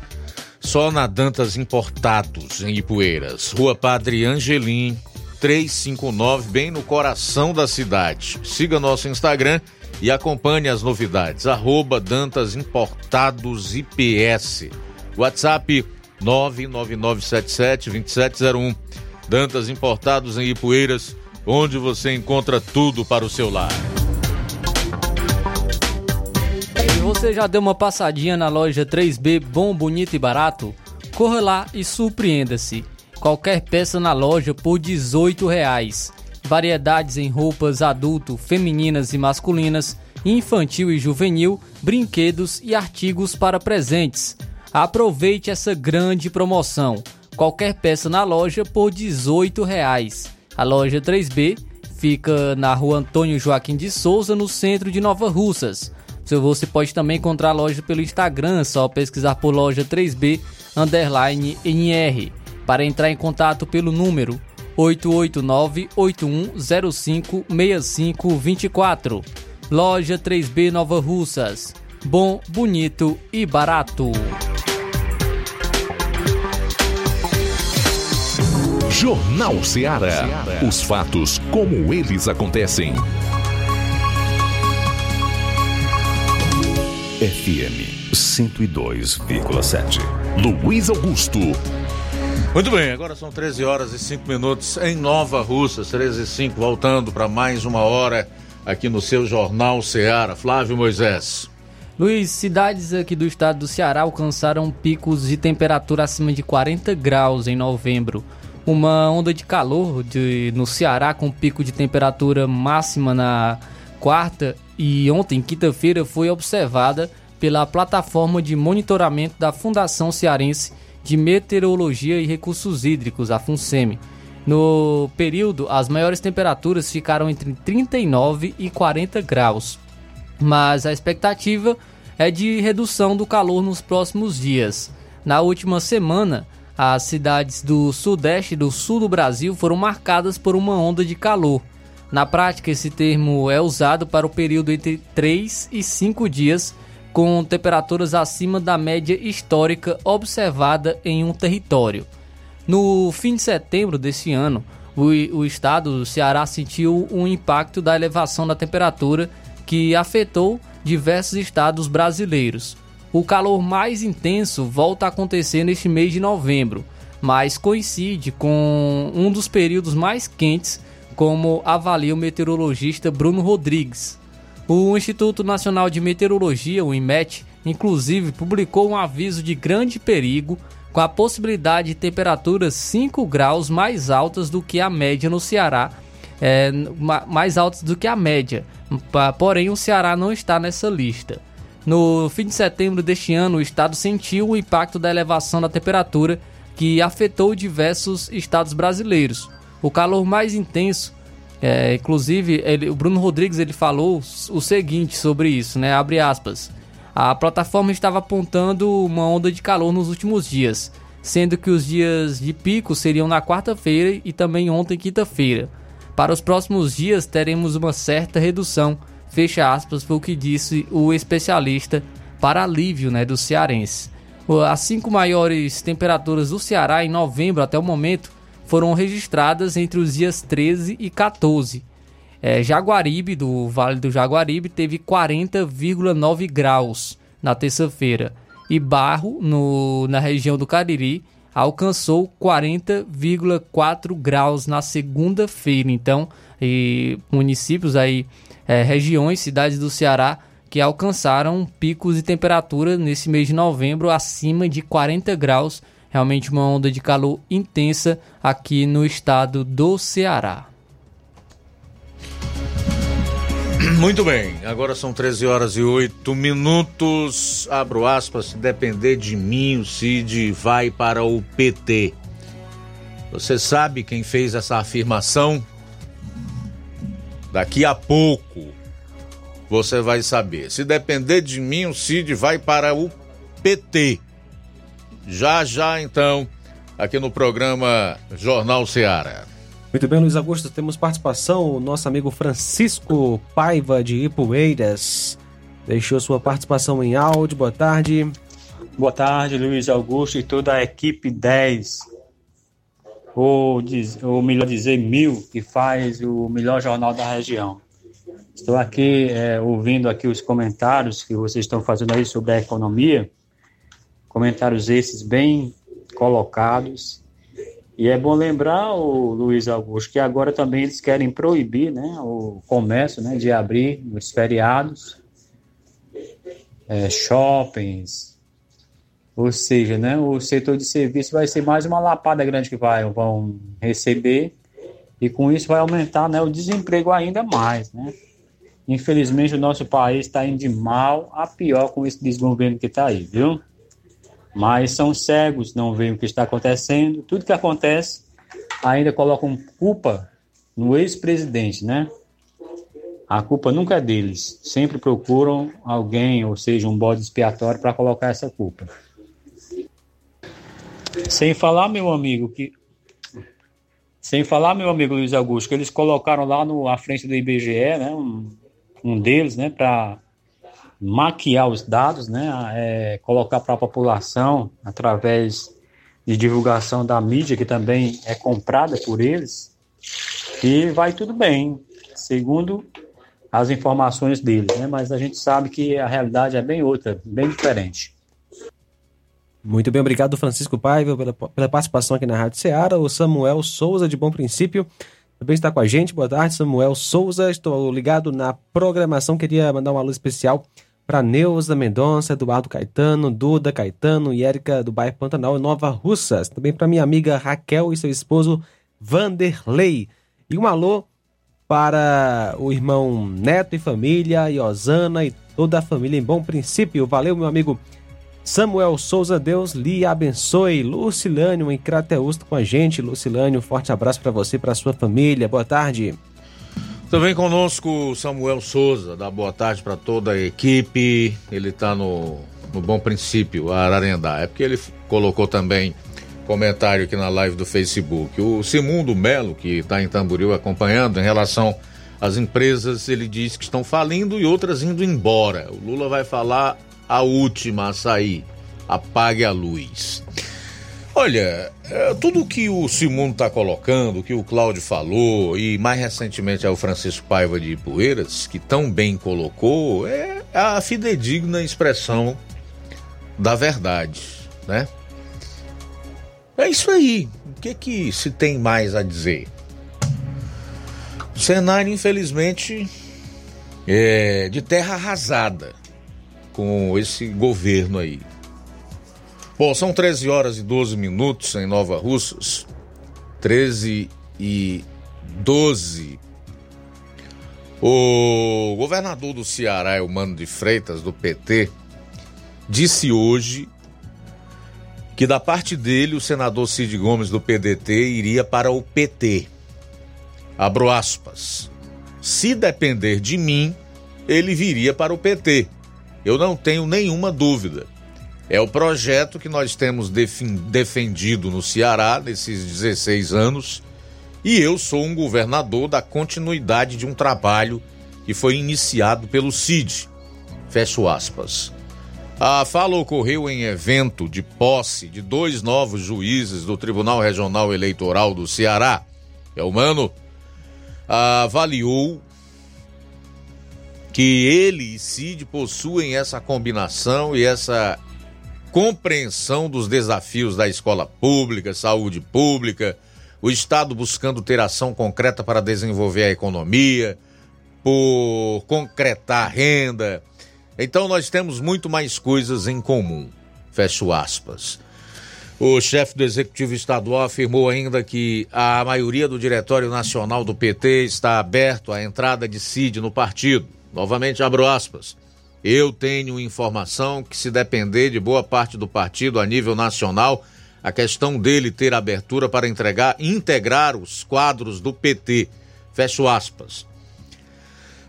A: só na Dantas Importados em Ipueiras. Rua Padre Angelim, 359, bem no coração da cidade. Siga nosso Instagram e acompanhe as novidades. Arroba Dantas Importados IPS. WhatsApp 999772701. Dantas Importados em Ipueiras, onde você encontra tudo para o seu lar.
C: E você já deu uma passadinha na loja 3B Bom, Bonito e Barato? Corra lá e surpreenda-se. Qualquer peça na loja por 18 reais. Variedades em roupas adulto, femininas e masculinas, infantil e juvenil, brinquedos e artigos para presentes. Aproveite essa grande promoção. Qualquer peça na loja por 18 reais. A loja 3B fica na rua Antônio Joaquim de Souza, no centro de Nova Russas. Você pode também encontrar a loja pelo Instagram, só pesquisar por loja 3B underline NR. Para entrar em contato pelo número 889-8105-6524. Loja 3B Nova Russas. Bom, bonito e barato.
E: Jornal Ceará. Os fatos como eles acontecem. FM 102,7. Luiz Augusto.
A: Muito bem, agora são 13 horas e 5 minutos em Nova Russas, 13 e 5, voltando para mais uma hora aqui no seu Jornal Ceará. Flávio Moisés.
C: Luiz, cidades aqui do estado do Ceará alcançaram picos de temperatura acima de 40 graus em novembro. Uma onda de calor de, no Ceará com pico de temperatura máxima na quarta e ontem, quinta-feira, foi observada pela plataforma de monitoramento da Fundação Cearense de Meteorologia e Recursos Hídricos, a FUNSEMI. No período, as maiores temperaturas ficaram entre 39 e 40 graus, mas a expectativa é de redução do calor nos próximos dias. Na última semana, as cidades do sudeste e do sul do Brasil foram marcadas por uma onda de calor. Na prática, esse termo é usado para o período entre 3 e 5 dias, com temperaturas acima da média histórica observada em um território. No fim de setembro desse ano, o, o estado do Ceará sentiu um impacto da elevação da temperatura que afetou diversos estados brasileiros. O calor mais intenso volta a acontecer neste mês de novembro, mas coincide com um dos períodos mais quentes, como avalia o meteorologista Bruno Rodrigues. O Instituto Nacional de Meteorologia, o IMET, inclusive publicou um aviso de grande perigo com a possibilidade de temperaturas 5 graus mais altas do que a média no Ceará, é, mais altas do que a média. Porém, o Ceará não está nessa lista. No fim de setembro deste ano, o estado sentiu o impacto da elevação da temperatura que afetou diversos estados brasileiros. O calor mais intenso, é, inclusive, ele, o Bruno Rodrigues ele falou o seguinte sobre isso, né? Abre aspas. A plataforma estava apontando uma onda de calor nos últimos dias, sendo que os dias de pico seriam na quarta-feira e também ontem, quinta-feira. Para os próximos dias teremos uma certa redução, fecha aspas, foi o que disse o especialista para alívio né, do cearense. As cinco maiores temperaturas do Ceará em novembro até o momento foram registradas entre os dias 13 e 14 é, Jaguaribe, do Vale do Jaguaribe, teve 40,9 graus na terça-feira. E Barro, no, na região do Cariri, alcançou 40,4 graus na segunda-feira. Então, e municípios aí, é, regiões, cidades do Ceará que alcançaram picos de temperatura nesse mês de novembro acima de 40 graus. Realmente uma onda de calor intensa aqui no estado do Ceará.
A: Muito bem, agora são 13 horas e 8 minutos. Abro aspas, se depender de mim, o Cid vai para o PT. Você sabe quem fez essa afirmação? Daqui a pouco você vai saber. Se depender de mim, o Cid vai para o PT. Já já então, aqui no programa Jornal Ceará.
B: Muito bem, Luiz Augusto, temos participação. O nosso amigo Francisco Paiva de Ipueiras deixou sua participação em áudio. Boa tarde.
N: Boa tarde, Luiz Augusto e toda a equipe 10. Ou, diz, ou melhor dizer, mil, que faz o melhor jornal da região. Estou aqui é, ouvindo aqui os comentários que vocês estão fazendo aí sobre a economia. Comentários esses bem colocados e é bom lembrar, o Luiz Augusto, que agora também eles querem proibir né, o comércio né, de abrir nos feriados, é, shoppings, ou seja, né, o setor de serviço vai ser mais uma lapada grande que vai, vão receber, e com isso vai aumentar né, o desemprego ainda mais. Né? Infelizmente, o nosso país está indo de mal a pior com esse desgoverno que está aí, viu? Mas são cegos, não veem o que está acontecendo. Tudo que acontece ainda colocam culpa no ex-presidente, né? A culpa nunca é deles. Sempre procuram alguém, ou seja, um bode expiatório para colocar essa culpa. Sem falar, meu amigo, que sem falar, meu amigo Luiz Augusto, que eles colocaram lá no à frente do IBGE, né, um, um deles, né, para maquiar os dados, né, é, colocar para a população através de divulgação da mídia, que também é comprada por eles, e vai tudo bem, segundo as informações deles, né, mas a gente sabe que a realidade é bem outra, bem diferente.
B: Muito bem, obrigado Francisco Paiva pela, pela participação aqui na Rádio Ceará, o Samuel Souza de Bom Princípio, também está com a gente. Boa tarde, Samuel Souza. Estou ligado na programação. Queria mandar um alô especial para Neuza Mendonça, Eduardo Caetano, Duda Caetano e Érica do bairro Pantanal e Nova Russas. Também para minha amiga Raquel e seu esposo Vanderlei. E um alô para o irmão Neto e família, e Osana e toda a família em bom princípio. Valeu, meu amigo Samuel Souza. Deus lhe abençoe. Lucilânio em Crateus com a gente. Lucilânio, um forte abraço para você e para sua família. Boa tarde.
A: Também conosco Samuel Souza, dá boa tarde para toda a equipe. Ele está no, no Bom Princípio, Ararendá. É porque ele colocou também comentário aqui na live do Facebook. O Simundo Melo, que está em Tamboril acompanhando, em relação às empresas, ele diz que estão falindo e outras indo embora. O Lula vai falar a última a sair. Apague a luz. Olha, é, tudo que o Simundo está colocando, que o Cláudio falou, e mais recentemente é o Francisco Paiva de Poeiras, que tão bem colocou, é a fidedigna expressão da verdade, né? É isso aí. O que que se tem mais a dizer? O cenário, infelizmente, é de terra arrasada com esse governo aí. Bom, são 13 horas e 12 minutos em Nova Russas. 13 e 12. O governador do Ceará, Mano de Freitas, do PT, disse hoje que da parte dele o senador Cid Gomes do PDT iria para o PT. Abro aspas. Se depender de mim, ele viria para o PT. Eu não tenho nenhuma dúvida. É o projeto que nós temos defendido no Ceará nesses 16 anos e eu sou um governador da continuidade de um trabalho que foi iniciado pelo CID. Fecho aspas. A fala ocorreu em evento de posse de dois novos juízes do Tribunal Regional Eleitoral do Ceará. Elmano avaliou que ele e Cid possuem essa combinação e essa compreensão dos desafios da escola pública, saúde pública, o Estado buscando ter ação concreta para desenvolver a economia, por concretar a renda. Então nós temos muito mais coisas em comum. Fecho aspas. O chefe do Executivo Estadual afirmou ainda que a maioria do Diretório Nacional do PT está aberto à entrada de Cid no partido. Novamente abro aspas. Eu tenho informação que, se depender de boa parte do partido a nível nacional, a questão dele ter abertura para entregar, integrar os quadros do PT. Fecho aspas.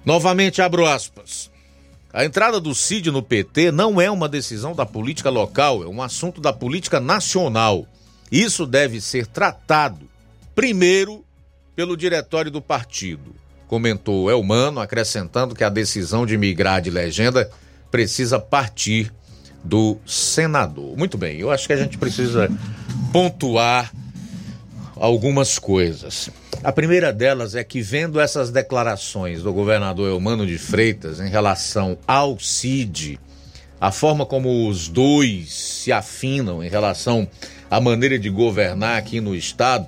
A: Novamente abro aspas. A entrada do Cid no PT não é uma decisão da política local, é um assunto da política nacional. Isso deve ser tratado primeiro pelo diretório do partido, comentou Elmano, acrescentando que a decisão de migrar de legenda precisa partir do senador. Muito bem, eu acho que a gente precisa pontuar algumas coisas. A primeira delas é que, vendo essas declarações do governador Eumano de Freitas em relação ao CID, a forma como os dois se afinam em relação à maneira de governar aqui no Estado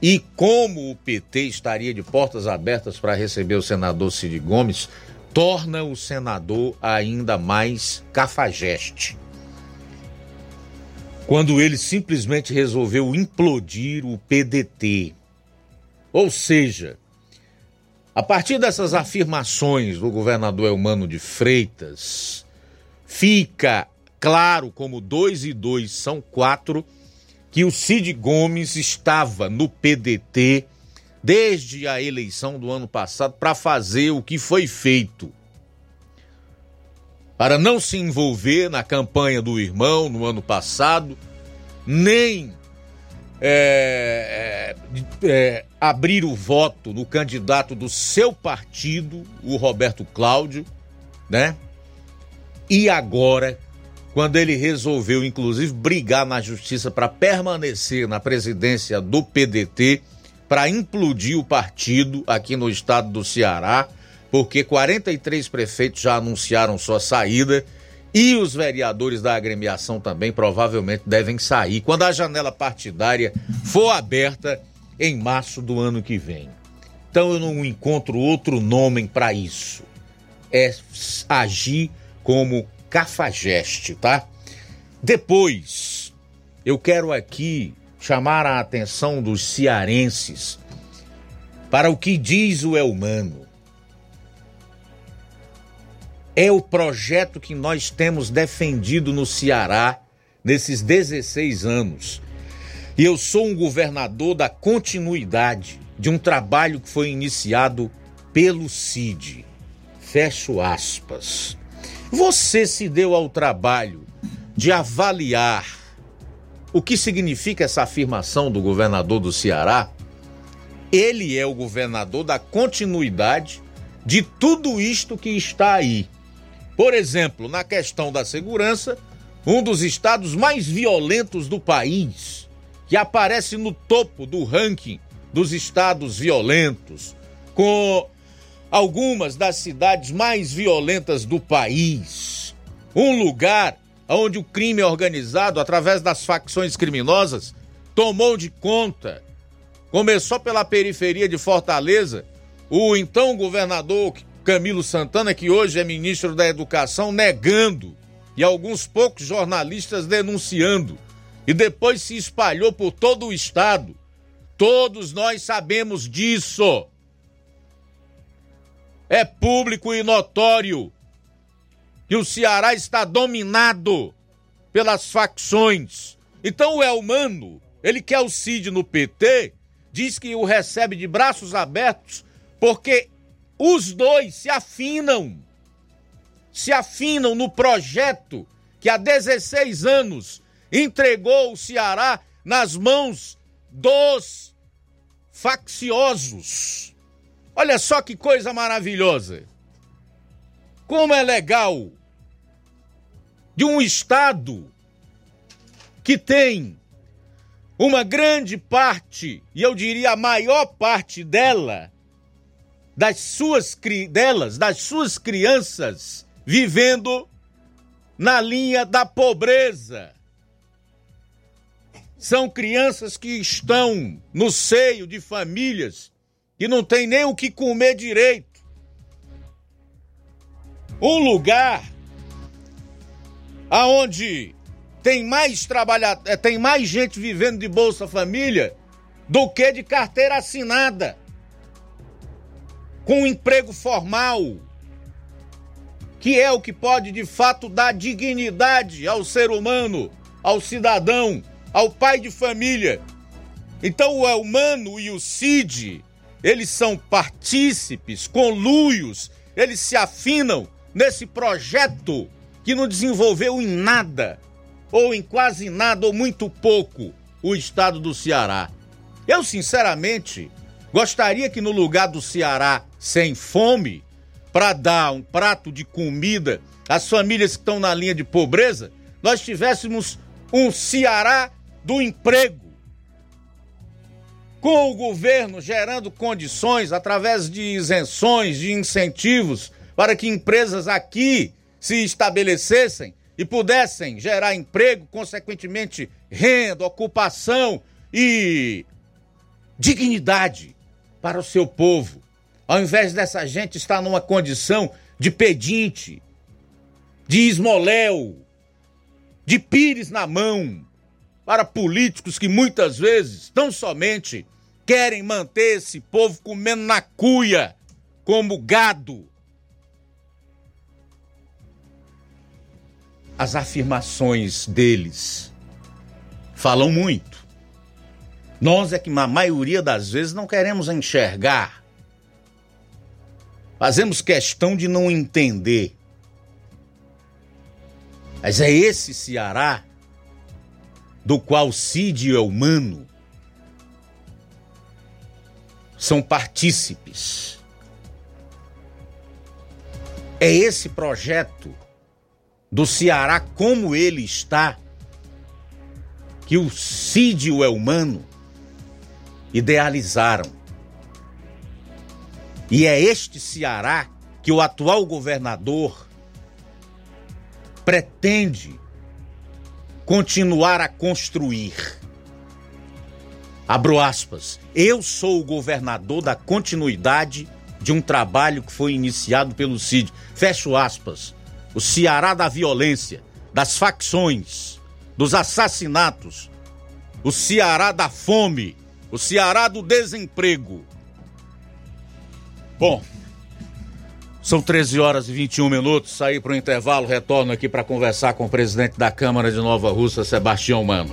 A: e como o PT estaria de portas abertas para receber o senador Cid Gomes, torna o senador ainda mais cafajeste. Quando ele simplesmente resolveu implodir o PDT. Ou seja, a partir dessas afirmações do governador Elmano de Freitas, fica claro como dois e dois são quatro que o Cid Gomes estava no PDT desde a eleição do ano passado para fazer o que foi feito. Para não se envolver na campanha do irmão no ano passado, nem é, é, é, abrir o voto no candidato do seu partido, o Roberto Cláudio, né? E agora, quando ele resolveu, inclusive, brigar na justiça para permanecer na presidência do PDT, para implodir o partido aqui no estado do Ceará, porque 43 prefeitos já anunciaram sua saída e os vereadores da agremiação também provavelmente devem sair quando a janela partidária for aberta em março do ano que vem. Então eu não encontro outro nome para isso. É agir como cafajeste, tá? Depois, eu quero aqui chamar a atenção dos cearenses para o que diz o Elmano. É o projeto que nós temos defendido no Ceará nesses 16 anos. E eu sou um governador da continuidade de um trabalho que foi iniciado pelo CID. Fecho aspas. Você se deu ao trabalho de avaliar o que significa essa afirmação do governador do Ceará? Ele é o governador da continuidade de tudo isto que está aí. Por exemplo, na questão da segurança, um dos estados mais violentos do país, que aparece no topo do ranking dos estados violentos, com algumas das cidades mais violentas do país. Um lugar onde o crime organizado, através das facções criminosas, tomou de conta. Começou pela periferia de Fortaleza, o então governador Camilo Santana, que hoje é ministro da Educação, negando, e alguns poucos jornalistas denunciando, e depois se espalhou por todo o estado. Todos nós sabemos disso. É público e notório que o Ceará está dominado pelas facções. Então o Elmano, ele quer o Cid no PT, diz que o recebe de braços abertos, porque os dois se afinam. Se afinam no projeto que há 16 anos entregou o Ceará nas mãos dos facciosos. Olha só que coisa maravilhosa. Como é legal de um estado que tem uma grande parte, e eu diria a maior parte dela, das suas delas, das suas crianças vivendo na linha da pobreza. São crianças que estão no seio de famílias que não tem nem o que comer direito. Um lugar aonde tem mais trabalhador, eh, tem mais gente vivendo de Bolsa Família do que de carteira assinada. Com um emprego formal, que é o que pode de fato dar dignidade ao ser humano, ao cidadão, ao pai de família. Então o Elmano e o Cid, eles são partícipes, conluios, eles se afinam nesse projeto que não desenvolveu em nada, ou em quase nada, ou muito pouco, o estado do Ceará. Eu, sinceramente, gostaria que no lugar do Ceará sem fome, para dar um prato de comida às famílias que estão na linha de pobreza, nós tivéssemos um Ceará do emprego. Com o governo gerando condições através de isenções, de incentivos, para que empresas aqui se estabelecessem e pudessem gerar emprego, consequentemente renda, ocupação e dignidade para o seu povo. Ao invés dessa gente estar numa condição de pedinte, de esmoléu, de pires na mão, para políticos que muitas vezes tão somente querem manter esse povo comendo na cuia, como gado. As afirmações deles falam muito. Nós é que, na maioria das vezes, não queremos enxergar. Fazemos questão de não entender. Mas é esse Ceará do qual Cid e Eumano são partícipes. É esse projeto do Ceará como ele está que o Cid e o Elmano idealizaram. E é este Ceará que o atual governador pretende continuar a construir. Abro aspas. Eu sou o governador da continuidade de um trabalho que foi iniciado pelo CID. Fecho aspas. O Ceará da violência, das facções, dos assassinatos. O Ceará da fome. O Ceará do desemprego. Bom, são 13 horas e 21 minutos. Saí para o intervalo, retorno aqui para conversar com o presidente da Câmara de Nova Russa, Sebastião Mano.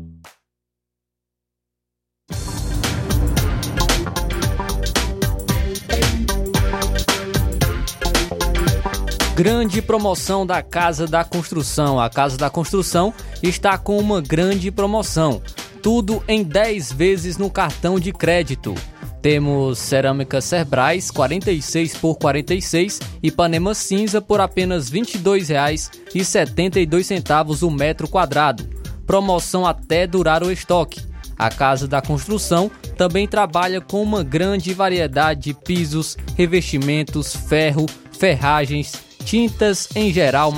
C: Grande promoção da Casa da Construção. A Casa da Construção está com uma grande promoção. Tudo em 10 vezes no cartão de crédito. Temos cerâmica Cerbrais 46 por 46 e Panema cinza por apenas R$ 22,72 o metro quadrado. Promoção até durar o estoque. A Casa da Construção também trabalha com uma grande variedade de pisos, revestimentos, ferro, ferragens, tintas em geral,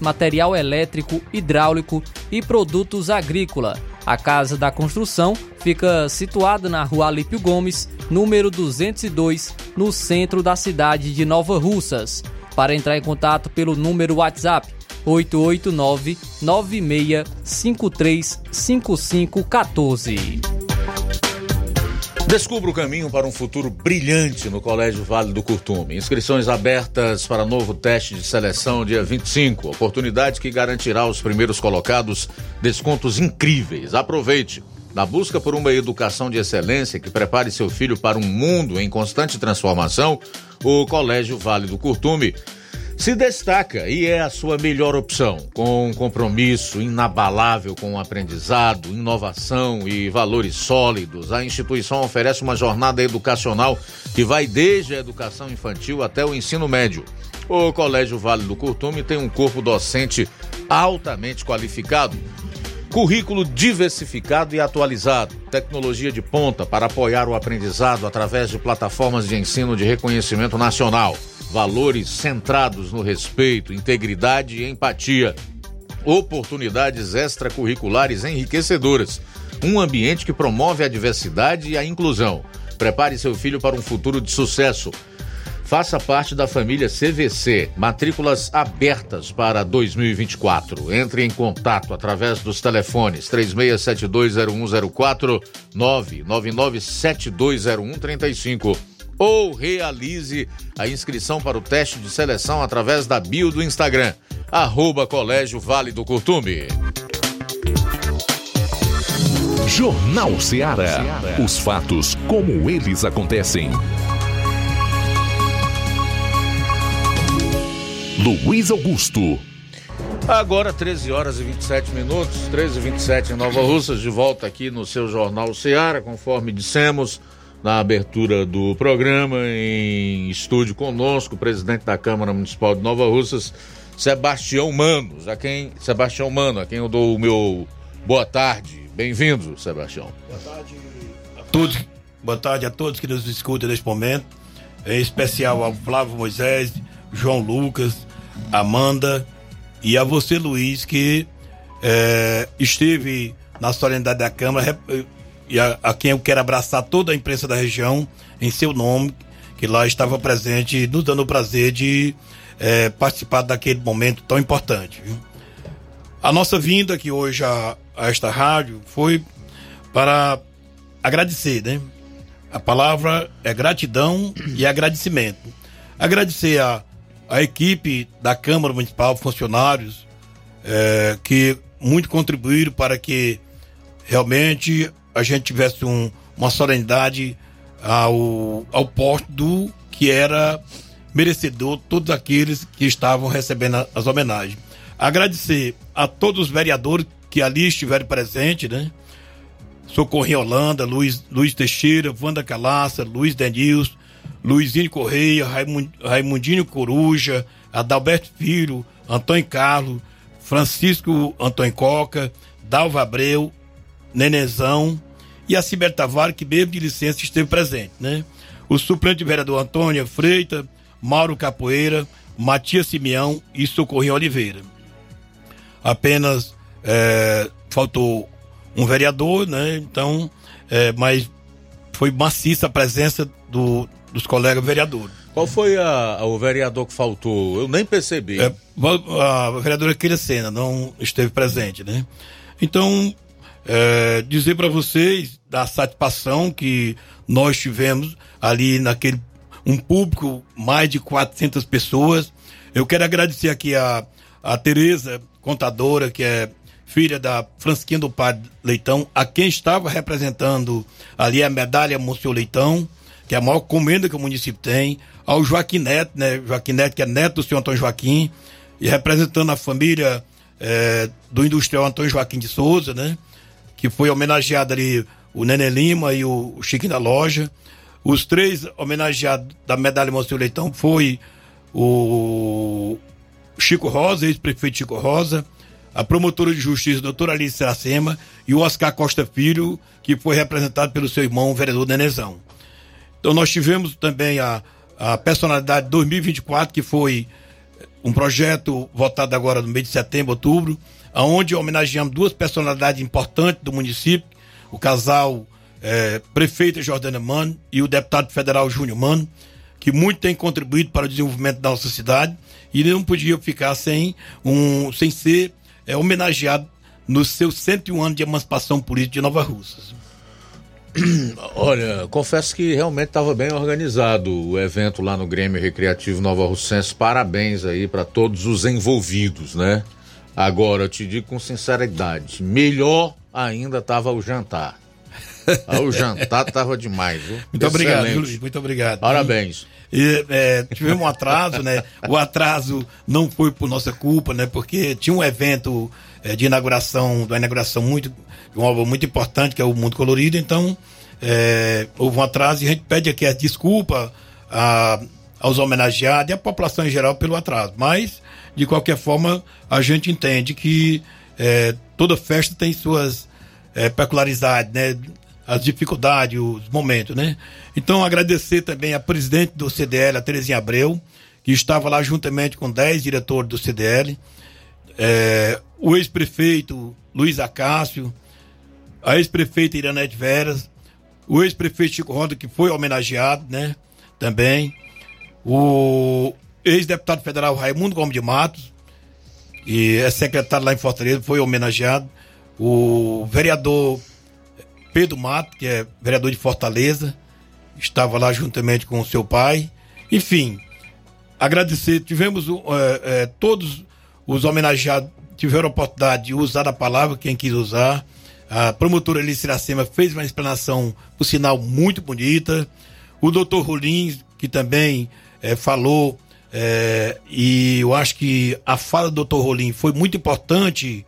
C: material elétrico, hidráulico e produtos agrícola. A Casa da Construção fica situada na Rua Alípio Gomes, número 202, no centro da cidade de Nova Russas. Para entrar em contato pelo número WhatsApp 889 9653 5514.
A: Descubra o caminho para um futuro brilhante no Colégio Vale do Curtume. Inscrições abertas para novo teste de seleção dia 25. Oportunidade que garantirá aos primeiros colocados descontos incríveis. Aproveite. Na busca por uma educação de excelência que prepare seu filho para um mundo em constante transformação, o Colégio Vale do Curtume se destaca e é a sua melhor opção, com um compromisso inabalável com o aprendizado, inovação e valores sólidos. A instituição oferece uma jornada educacional que vai desde a educação infantil até o ensino médio. O Colégio Vale do Curtume tem um corpo docente altamente qualificado, currículo diversificado e atualizado, tecnologia de ponta para apoiar o aprendizado através de plataformas de ensino de reconhecimento nacional valores centrados no respeito, integridade e empatia, oportunidades extracurriculares enriquecedoras, um ambiente que promove a diversidade e a inclusão. Prepare seu filho para um futuro de sucesso. Faça parte da família CVC. Matrículas abertas para 2024. Entre em contato através dos telefones 36720104, 999720135 ou realize a inscrição para o teste de seleção através da bio do Instagram, arroba Colégio Vale do Curtume.
E: Jornal Ceará. Os fatos como eles acontecem. Luiz Augusto.
A: Agora 13 horas e 27 minutos, 13 e 27 em Nova Russas, de volta aqui no seu Jornal Ceará, conforme dissemos na abertura do programa, em estúdio conosco, o presidente da Câmara Municipal de Nova Russas, Sebastião Manos, a quem Sebastião Mano, a quem eu dou o meu boa tarde. Bem-vindo, Sebastião.
O: Boa tarde a todos. Boa tarde a todos que nos escutam neste momento. Em especial ao Flávio Moisés, João Lucas, Amanda e a você, Luiz, que é, esteve na solenidade da Câmara e a, a, quem eu quero abraçar toda a imprensa da região em seu nome, que lá estava presente, nos dando o prazer de é, participar daquele momento tão importante. A nossa vinda aqui hoje a, a esta rádio foi para agradecer, né? A palavra é gratidão e agradecimento. Agradecer a, a equipe da Câmara Municipal, funcionários, é, que muito contribuíram para que realmente a gente tivesse um, uma solenidade ao, ao posto do que era merecedor todos aqueles que estavam recebendo as homenagens. Agradecer a todos os vereadores que ali estiveram presentes, né? Socorrinho Holanda, Luiz, Luiz Teixeira, Wanda Calaça, Luiz Denilson, Luizinho Correia, Raimund, Raimundinho Coruja, Adalberto Filho, Antônio Carlos, Francisco Antônio Coca, Dalva Abreu, Nenezão e a Ciber Tavares, que mesmo de licença esteve presente, né? O suplente vereador Antônio Freita, Mauro Capoeira, Matias Simeão e Socorrinho Oliveira. Apenas é, faltou um vereador, né? Então, é, mas foi maciça a presença do, dos colegas vereadores.
A: Qual foi a, a, o vereador que faltou? Eu nem percebi. É,
O: a, a vereadora Sena não esteve presente, né? Então, é, dizer para vocês da satisfação que nós tivemos ali naquele um público mais de 400 pessoas. Eu quero agradecer aqui a, a Tereza, contadora, que é filha da Francisquinha do Padre Leitão, a quem estava representando ali a medalha Monsenhor Leitão, que é a maior comenda que o município tem, ao Joaquim Neto, né? Joaquim Neto, que é neto do senhor Antônio Joaquim, e representando a família é, do industrial Antônio Joaquim de Souza, né? Que foi homenageado ali o Nenê Lima e o Chiquinho da Loja. Os três homenageados da medalha Monsenhor Leitão foi o Chico Rosa, ex-prefeito Chico Rosa, a promotora de justiça, doutora Alice Seracema, e o Oscar Costa Filho, que foi representado pelo seu irmão, o vereador Nenezão. Então nós tivemos também a, a personalidade 2024, que foi um projeto votado agora no mês de setembro, outubro, aonde homenageamos duas personalidades importantes do município, o casal é, prefeita Jordana Mano e o deputado federal Júnior Mano, que muito tem contribuído para o desenvolvimento da nossa cidade e não podia ficar sem um sem ser é, homenageado nos seus 101 anos de emancipação política de Nova Russas.
A: Olha, confesso que realmente estava bem organizado o evento lá no Grêmio Recreativo Nova Russense. Parabéns aí para todos os envolvidos, né? Agora, eu te digo com sinceridade, melhor ainda estava o jantar. Ah, o jantar estava demais, viu?
O: Muito Excelente. obrigado, Luiz, muito obrigado.
A: Parabéns.
O: E, é, tivemos um atraso, né? O atraso não foi por nossa culpa, né? Porque tinha um evento é, de inauguração, uma inauguração muito, uma obra muito importante, que é o Mundo Colorido, então é, houve um atraso e a gente pede aqui a desculpa a, aos homenageados e à população em geral pelo atraso. Mas, de qualquer forma, a gente entende que é, toda festa tem suas é, peculiaridades, né? as dificuldades, os momentos, né? Então, agradecer também a presidente do CDL, a Terezinha Abreu, que estava lá juntamente com 10 diretores do CDL, é, o ex-prefeito Luiz Acácio, a ex-prefeita Iranete Veras, o ex-prefeito Chico Roda, que foi homenageado, né? Também. O ex-deputado federal Raimundo Gomes de Matos, que é secretário lá em Fortaleza, foi homenageado. O vereador Pedro Mato, que é vereador de Fortaleza, estava lá juntamente com o seu pai. Enfim, agradecer. Tivemos uh, uh, todos os homenageados tiveram a oportunidade de usar a palavra, quem quis usar. A promotora Alice Iracema fez uma explanação, por sinal, muito bonita. O doutor Rolim, que também eh, falou, eh, e eu acho que a fala do doutor Rolim foi muito importante,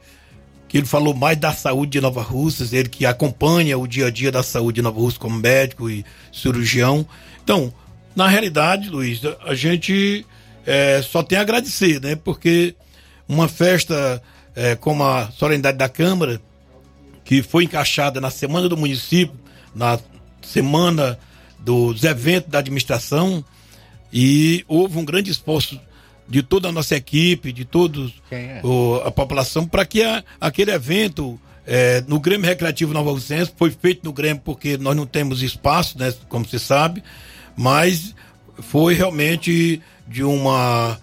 O: que ele falou mais da saúde de Nova Russas, ele que acompanha o dia a dia da saúde de Nova Russas como médico e cirurgião. Então, na realidade, Luiz, a gente eh, só tem a agradecer, né? Porque uma festa como a solenidade da Câmara, que foi encaixada na semana do município, na semana dos eventos da administração, e houve um grande esforço de toda a nossa equipe, de todos
A: é?
O: o, a população, para que a, aquele evento é, no Grêmio Recreativo Nova Lucense foi feito no Grêmio porque nós não temos espaço, né, como você sabe, mas foi realmente de uma,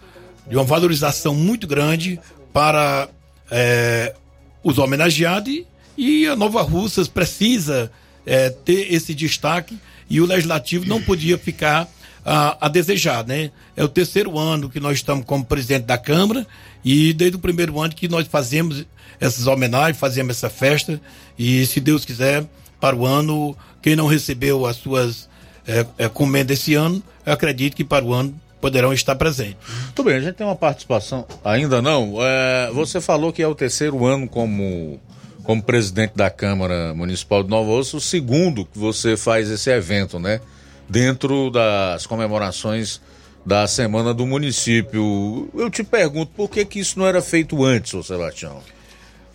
O: de uma valorização muito grande para é, os homenageados e, e a Nova Russas precisa é, ter esse destaque e o legislativo não podia ficar a, a, desejar, né? É o terceiro ano que nós estamos como presidente da Câmara e desde o primeiro ano que nós fazemos essas homenagens, fazemos essa festa e se Deus quiser para o ano quem não recebeu as suas é, é, comendas esse ano, eu acredito que para o ano poderão estar presentes.
A: Muito bem, a gente tem uma participação, ainda não. É, você falou que é o terceiro ano como, como presidente da Câmara Municipal de Nova Osso, o segundo que você faz esse evento, né? Dentro das comemorações da Semana do Município. Eu te pergunto, por que, que isso não era feito antes, ô Sebastião?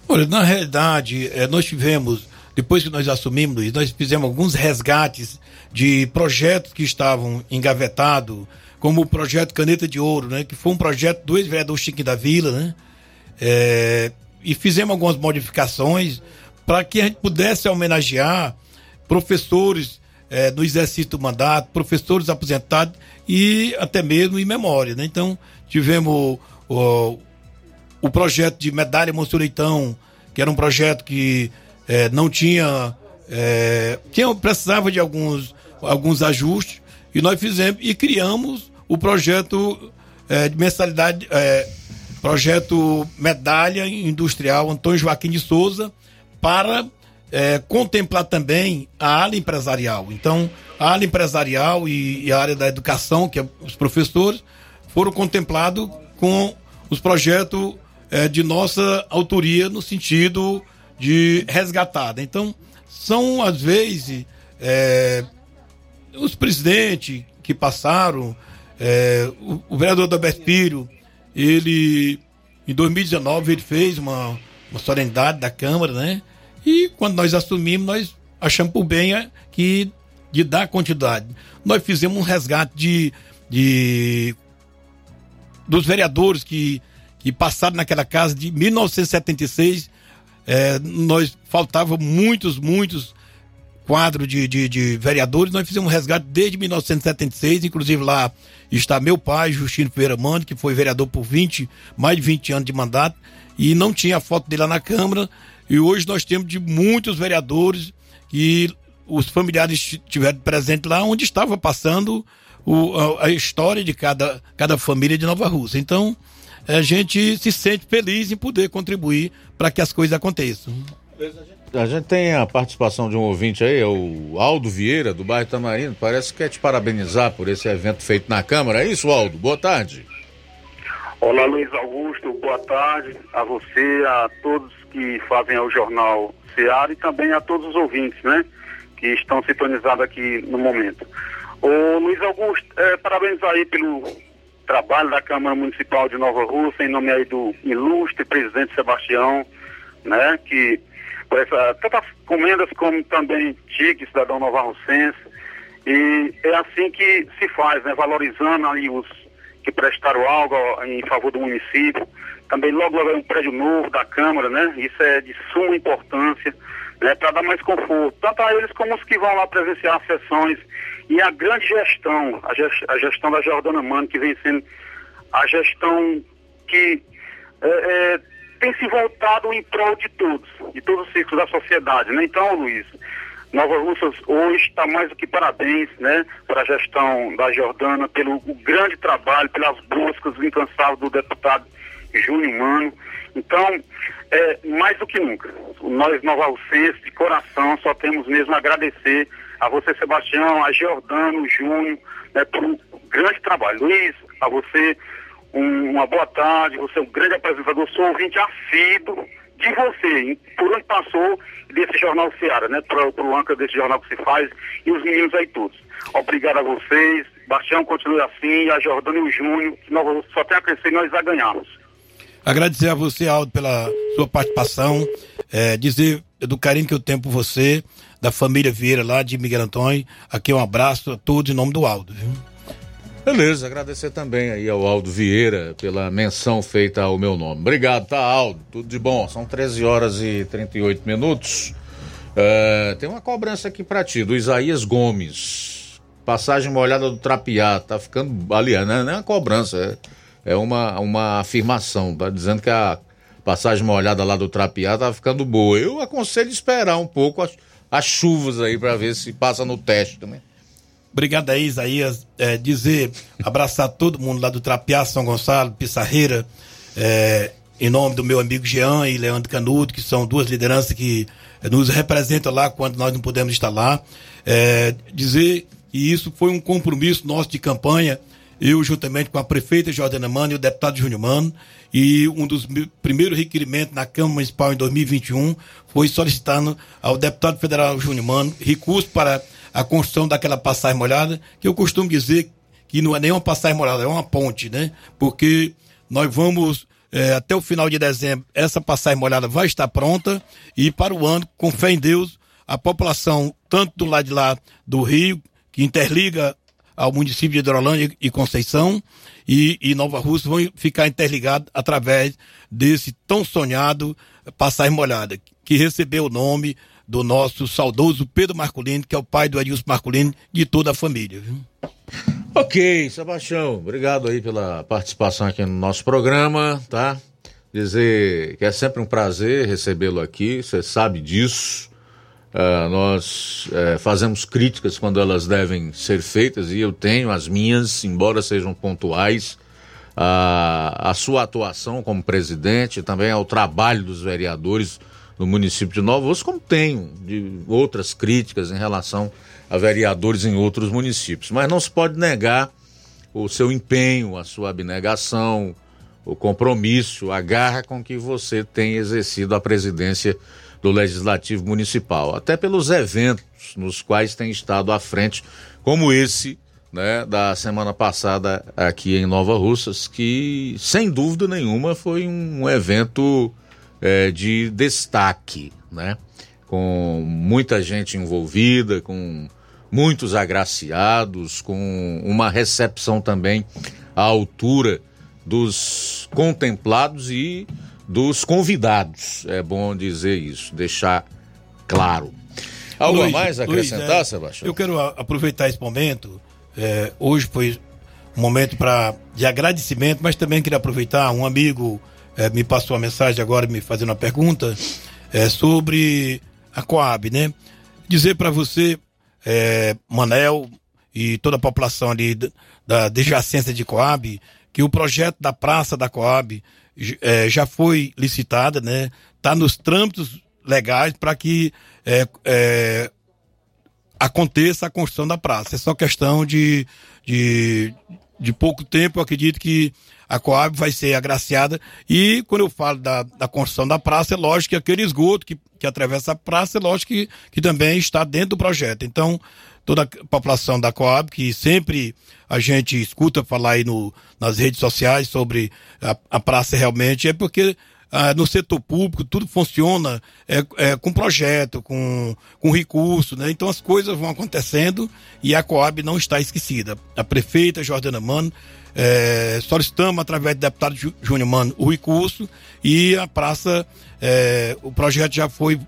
O: Olha, na realidade, é, nós tivemos, depois que nós assumimos, nós fizemos alguns resgates de projetos que estavam engavetados, como o projeto Caneta de Ouro, né? Que foi um projeto do ex-vereador Chiquinho da Vila, né? É, e fizemos algumas modificações para que a gente pudesse homenagear professores é, no exercício do mandato, professores aposentados e até mesmo em memória, né? Então, tivemos o, projeto de medalha Monsenhor Leitão, que era um projeto que é, não tinha, é, precisava de alguns, alguns ajustes e nós fizemos e criamos o projeto é, de mensalidade, é, projeto Medalha Industrial Antônio Joaquim de Souza, para é, contemplar também a área empresarial. Então, a área empresarial e, e a área da educação, que é os professores, foram contemplados com os projetos é, de nossa autoria no sentido de resgatada. Então, são às vezes é, os presidentes que passaram, é, o, o, vereador da Filho, ele, em 2019, ele fez uma, uma solenidade da Câmara, né? E quando nós assumimos, nós achamos por bem é, que de dar continuidade. Nós fizemos um resgate de, de dos vereadores que, que passaram naquela casa de 1976. É, nós faltavam muitos, muitos quadro de, de, de, vereadores, nós fizemos um resgate desde 1976, inclusive lá está meu pai, Justino Pereira Mano, que foi vereador por 20, mais de 20 anos de mandato, e não tinha foto dele lá na Câmara, e hoje nós temos de muitos vereadores e os familiares estiveram presentes lá onde estava passando o, a, a, história de cada, cada família de Nova Rússia. Então, a gente se sente feliz em poder contribuir para que as coisas aconteçam.
A: A gente tem a participação de um ouvinte aí, é o Aldo Vieira, do bairro Tamarino. Parece que quer te parabenizar por esse evento feito na Câmara. É isso, Aldo? Boa tarde.
P: Olá, Luiz Augusto. Boa tarde a você, a todos que fazem o Jornal Seara e também a todos os ouvintes, né? Que estão sintonizados aqui no momento. Ô, Luiz Augusto, é, parabéns aí pelo trabalho da Câmara Municipal de Nova Rússia, em nome aí do ilustre presidente Sebastião, né? Que por essa, tantas comendas como também TIC, Cidadão Nova Rocense. E é assim que se faz, né? Valorizando aí os que prestaram algo em favor do município. Também logo logo um prédio novo da Câmara, né? Isso é de suma importância, né? Para dar mais conforto, tanto a eles como os que vão lá presenciar as sessões. E a grande gestão, a, gest, a gestão da Jordana Mano, que vem sendo a gestão que é, é, tem se voltado em prol de todos, de todos os ciclos da sociedade. Né? Então, Luiz, Nova Russas hoje está mais do que parabéns, né, para a gestão da Jordana, pelo grande trabalho, pelas buscas incansáveis do deputado Júnior Mano. Então, é, mais do que nunca, nós Nova Russenses, de coração, só temos mesmo a agradecer a você, Sebastião, a Jordano, Júnior, né, por um grande trabalho. Luiz, a você, um, uma boa tarde, você é um grande apresentador, sou ouvinte assíduo de você, por onde passou desse jornal Seara, né? Para o âncora desse jornal que se faz e os meninos aí todos. Obrigado a vocês. Bastião continue assim, a Jordana e o Júnior, nós só tem a crescer e nós já ganhamos.
O: Agradecer a você, Aldo, pela sua participação, é, dizer do carinho que eu tenho por você, da família Vieira lá de Miguel Antônio. Aqui um abraço a todos em nome do Aldo. Viu?
A: Beleza, agradecer também aí ao Aldo Vieira pela menção feita ao meu nome. Obrigado, tá, Aldo? Tudo de bom. São 13 horas e 38 minutos. É, tem uma cobrança aqui pra ti, do Isaías Gomes. Passagem molhada do Trapiá. Tá ficando. Aliás, não é uma cobrança, é, é uma, uma afirmação. Tá dizendo que a passagem molhada lá do Trapiá tá ficando boa. Eu aconselho esperar um pouco as, as chuvas aí para ver se passa no teste também.
O: Obrigado aí, Isaías. É, dizer, abraçar todo mundo lá do Trapiá, São Gonçalo, Pissarreira, é, em nome do meu amigo Jean e Leandro Canuto, que são duas lideranças que nos representam lá quando nós não podemos estar lá. É, dizer que isso foi um compromisso nosso de campanha, eu juntamente com a prefeita Jordana Mano e o deputado Júnior Mano, e um dos primeiros requerimentos na Câmara Municipal em 2021 foi solicitando ao deputado federal Júnior Mano recurso para a construção daquela passagem molhada, que eu costumo dizer que não é nem uma passagem molhada, é uma ponte, né? Porque nós vamos, é, até o final de dezembro, essa passagem molhada vai estar pronta e para o ano, com fé em Deus, a população, tanto do lado de lá do Rio, que interliga ao município de Hidrolândia e Conceição, e, e Nova Rússia vão ficar interligados através desse tão sonhado passagem molhada, que recebeu o nome do nosso saudoso Pedro Marculino, que é o pai do Edilson Marculino, de toda a família.
A: Ok, Sebastião, obrigado aí pela participação aqui no nosso programa, tá? Dizer que é sempre um prazer recebê-lo aqui, você sabe disso. Uh, nós uh, fazemos críticas quando elas devem ser feitas e eu tenho as minhas, embora sejam pontuais. Uh, a sua atuação como presidente, também ao trabalho dos vereadores no município de Nova Rússia, como tenho de outras críticas em relação a vereadores em outros municípios. Mas não se pode negar o seu empenho, a sua abnegação, o compromisso, a garra com que você tem exercido a presidência do Legislativo Municipal, até pelos eventos nos quais tem estado à frente, como esse né, da semana passada aqui em Nova Russas, que sem dúvida nenhuma foi um evento é, de destaque, né? Com muita gente envolvida, com muitos agraciados, com uma recepção também à altura dos contemplados e dos convidados. É bom dizer isso, deixar claro. Algo Luiz, a mais a acrescentar, Luiz, é,
O: Sebastião? Eu quero aproveitar esse momento. É, hoje foi um momento pra, de agradecimento, mas também queria aproveitar um amigo é, me passou uma mensagem agora me fazendo uma pergunta é, sobre a Coab, né? Dizer para você, é, Manel e toda a população ali da adjacência de Coab, que o projeto da praça da Coab é, já foi licitada, né? Está nos trâmites legais para que é, é, aconteça a construção da praça. É só questão de, de, de pouco tempo, eu acredito que a Coab vai ser agraciada. E quando eu falo da, da construção da praça, é lógico que aquele esgoto que, que atravessa a praça, é lógico que, que também está dentro do projeto. Então, toda a população da Coab, que sempre a gente escuta falar aí no, nas redes sociais sobre a, a praça realmente, é porque ah, no setor público tudo funciona é, é, com projeto, com, com recurso, né? Então as coisas vão acontecendo e a Coab não está esquecida. A prefeita Jordana Mano é, solicitamos, através do deputado Júnior Mano, o recurso e a praça, é, o projeto já foi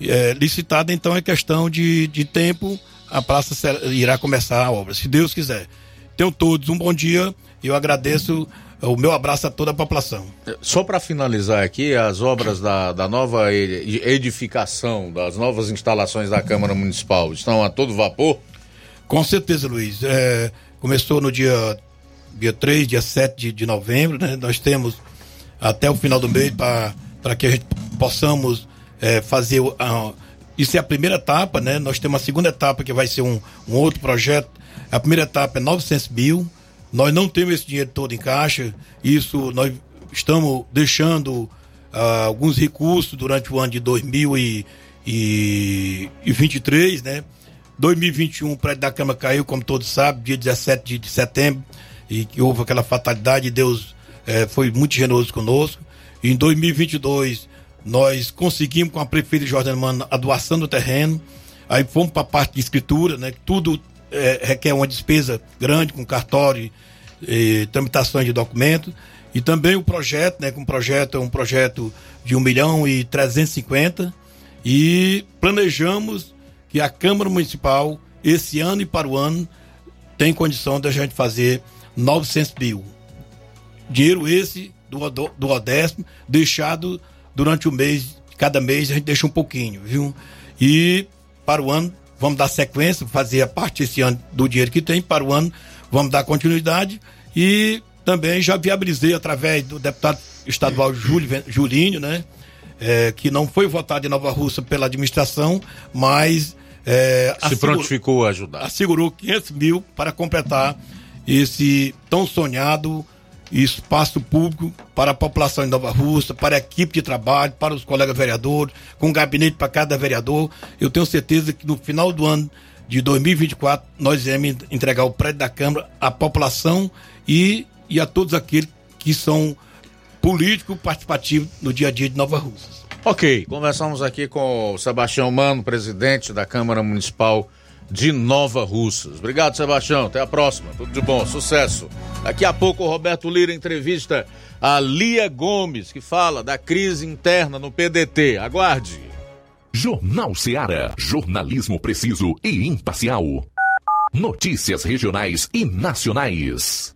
O: é, licitado, então é questão de, de tempo, a praça será, irá começar a obra, se Deus quiser. Tenham todos um bom dia, eu agradeço o meu abraço a toda a população.
A: Só para finalizar aqui, as obras da, da nova e- edificação, das novas instalações da Câmara Municipal estão a todo vapor?
O: Com certeza, Luiz. É, começou no dia, dia 3, dia 7 de, de novembro, né? Nós temos até o final do mês para que a gente possamos é, fazer. a- isso é a primeira etapa, né? Nós temos a segunda etapa que vai ser um, um outro projeto. A primeira etapa é 900 mil. Nós não temos esse dinheiro todo em caixa. Isso nós estamos deixando ah, alguns recursos durante o ano de 2023, né? 2021 o prédio da Câmara caiu, como todos sabem, dia 17 de, setembro, e que houve aquela fatalidade, Deus eh, foi muito generoso conosco. Em 2022, nós conseguimos com a prefeita Jordana Mano a doação do terreno, aí fomos para a parte de escritura, né? Tudo eh, requer uma despesa grande, com cartório, eh, tramitações de documentos, e também o projeto, né? Com o projeto é um projeto de 1 milhão e 350, e planejamos que a Câmara Municipal, esse ano e para o ano, tem condição da gente fazer 900 mil. Dinheiro esse do, do Odécimo, deixado durante o mês, cada mês a gente deixa um pouquinho, viu? E para o ano, vamos dar sequência, fazer a parte esse ano do dinheiro que tem, para o ano, vamos dar continuidade e também já viabilizei através do deputado estadual Júlio, Julinho, né? é, que não foi votado em Nova Rússia pela administração, mas é,
A: Se
O: assegurou-
A: prontificou a ajudar.
O: assegurou 500 mil para completar esse tão sonhado espaço público para a população de Nova Rússia, para a equipe de trabalho, para os colegas vereadores, com gabinete para cada vereador. Eu tenho certeza que no final do ano de 2024 nós iremos entregar o prédio da Câmara à população e, e a todos aqueles que são políticos participativos no dia a dia de Nova Rússia.
A: Ok, conversamos aqui com o Sebastião Mano, presidente da Câmara Municipal de Nova Russas. Obrigado, Sebastião. Até a próxima. Tudo de bom, sucesso. Daqui a pouco o Roberto Lira entrevista a Lia Gomes, que fala da crise interna no PDT. Aguarde.
E: Jornal Seara. Jornalismo preciso e imparcial. Notícias regionais e nacionais.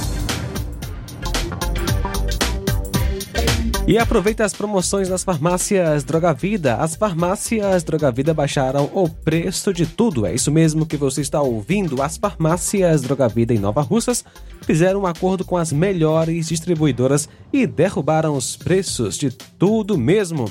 B: E aproveita as promoções das farmácias Droga Vida. As farmácias Droga Vida baixaram o preço de tudo. É isso mesmo que você está ouvindo. As farmácias Droga Vida em Nova Russas fizeram um acordo com as melhores distribuidoras e derrubaram os preços de tudo mesmo.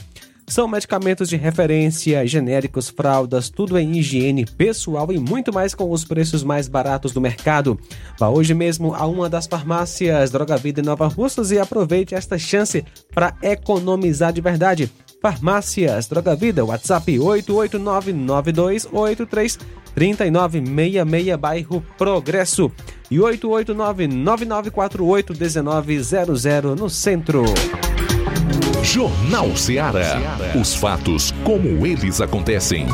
B: São medicamentos de referência, genéricos, fraldas, tudo em higiene pessoal e muito mais com os preços mais baratos do mercado. Vá hoje mesmo a uma das farmácias Droga Vida em Nova Russas e aproveite esta chance para economizar de verdade. Farmácias Droga Vida, WhatsApp 889-9283-3966, bairro Progresso. E 889-9948-1900 no centro.
E: Jornal Ceará. Os fatos como eles acontecem.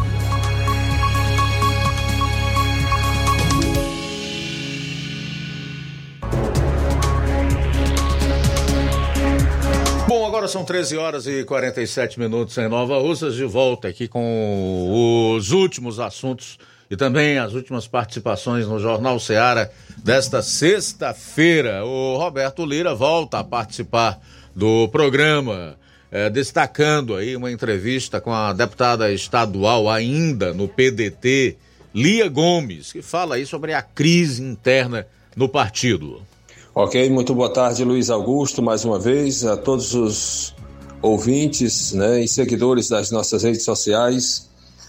A: Bom, agora são 13 horas e 47 minutos em Nova Russas, de volta aqui com os últimos assuntos e também as últimas participações no Jornal Ceará desta sexta-feira. O Roberto Lira volta a participar do programa, eh, destacando aí uma entrevista com a deputada estadual ainda no PDT, Lia Gomes, que fala aí sobre a crise interna no partido.
J: Ok, muito boa tarde, Luiz Augusto, mais uma vez, a todos os ouvintes né, e seguidores das nossas redes sociais,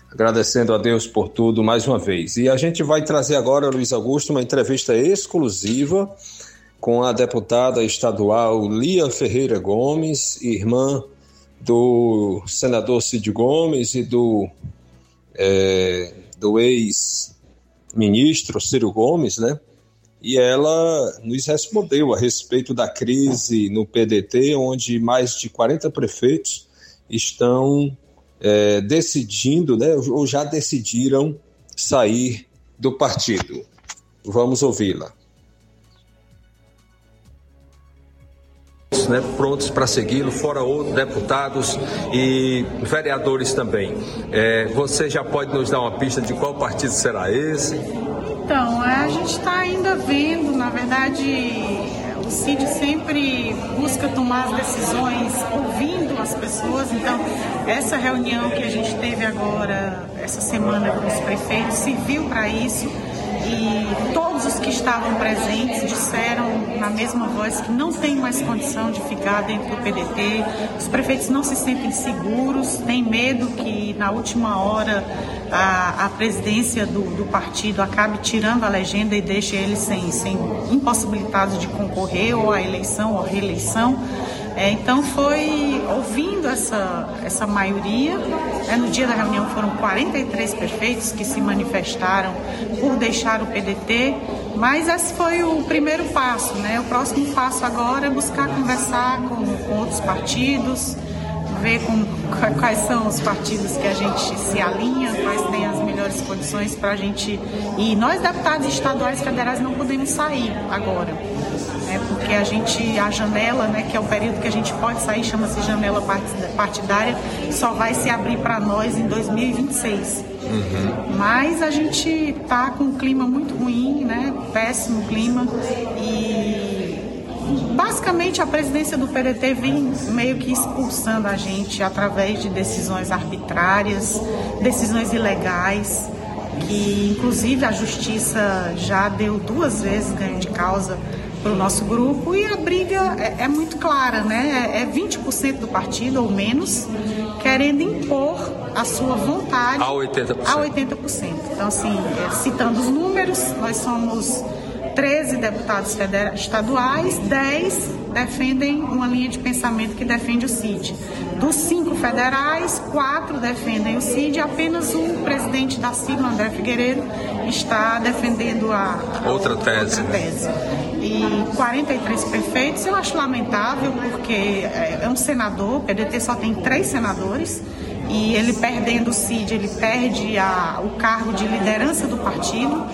J: agradecendo a Deus por tudo mais uma vez. E a gente vai trazer agora, Luiz Augusto, uma entrevista exclusiva com a deputada estadual Lia Ferreira Gomes, irmã do senador Cid Gomes e do, é, do ex-ministro Ciro Gomes, né? E ela nos respondeu a respeito da crise no PDT, onde mais de 40 prefeitos estão é, decidindo, né, ou já decidiram sair do partido. Vamos ouvi-la. Né, prontos para segui-lo, fora outros deputados e vereadores também. É, você já pode nos dar uma pista de qual partido será esse?
Q: Então, a gente está ainda vendo, na verdade, o CID sempre busca tomar as decisões ouvindo as pessoas, então essa reunião que a gente teve agora, essa semana com os prefeitos, serviu para isso e todos os que estavam presentes disseram na mesma voz que não tem mais condição de ficar dentro do PDT. Os prefeitos não se sentem seguros, têm medo que na última hora a, a presidência do, do, partido acabe tirando a legenda e deixe eles sem, sem impossibilitados de concorrer ou à eleição ou à reeleição. É, então foi ouvindo essa, essa maioria. É, no dia da reunião foram 43 prefeitos que se manifestaram por deixar o PDT, mas esse foi o primeiro passo. Né? O próximo passo agora é buscar conversar com, com outros partidos, ver com, quais são os partidos que a gente se alinha, quais têm as melhores condições para a gente ir. Nós, deputados estaduais e federais, não podemos sair agora. Né, porque a gente, a janela, né, que é o período que a gente pode sair, chama-se janela partidária, só vai se abrir para nós em 2026. Uhum. Mas a gente tá com um clima muito ruim, né? Péssimo clima. E basicamente a presidência do PDT vem meio que expulsando a gente através de decisões arbitrárias, decisões ilegais, que inclusive a justiça já deu duas vezes ganho de causa para o nosso grupo e a briga é, é muito clara, né? É 20% do partido ou menos querendo impor a sua vontade
J: a 80%.
Q: A 80%. Então, assim, é, citando os números, nós somos 13 deputados federais, estaduais, 10 defendem uma linha de pensamento que defende o CID. Dos cinco federais, quatro defendem o CID, apenas um presidente da sigla, André Figueiredo, está defendendo a,
J: a outra, tese.
Q: outra tese. E 43 prefeitos, eu acho lamentável, porque é, é um senador, o PDT só tem três senadores, e ele perdendo o CID, ele perde a, o cargo de liderança do partido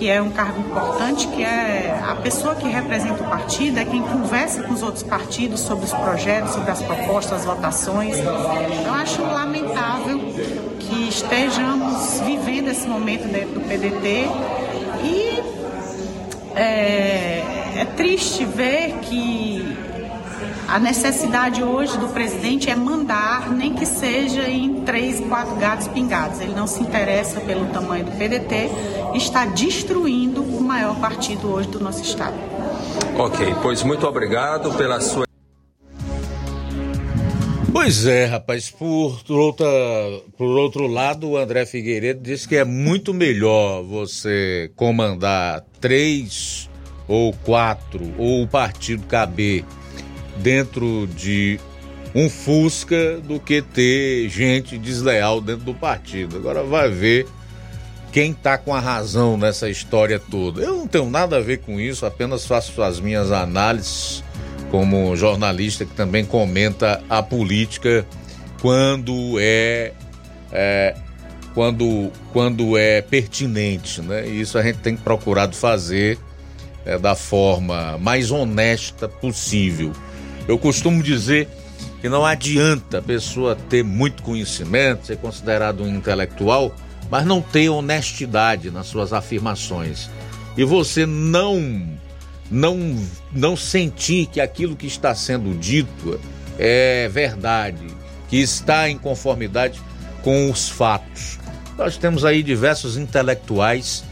Q: que é um cargo importante, que é a pessoa que representa o partido, é quem conversa com os outros partidos sobre os projetos, sobre as propostas, as votações. Eu acho lamentável que estejamos vivendo esse momento dentro do PDT e é, é triste ver que A necessidade hoje do presidente é mandar, nem que seja em três, quatro gatos pingados. Ele não se interessa pelo tamanho do PDT, está destruindo o maior partido hoje do nosso estado.
R: Ok, pois muito obrigado pela sua.
A: Pois é, rapaz. Por, outra, por outro lado, o André Figueiredo disse que é muito melhor você comandar três ou quatro, ou o partido caber dentro de um Fusca do que ter gente desleal dentro do partido. Agora vai ver quem tá com a razão nessa história toda. Eu não tenho nada a ver com isso, apenas faço as minhas análises como jornalista que também comenta a política quando é, é quando, quando é pertinente, né? E isso a gente tem procurado fazer é, da forma mais honesta possível. Eu costumo dizer que não adianta a pessoa ter muito conhecimento, ser considerado um intelectual, mas não ter honestidade nas suas afirmações. E você não não não sentir que aquilo que está sendo dito é verdade, que está em conformidade com os fatos. Nós temos aí diversos intelectuais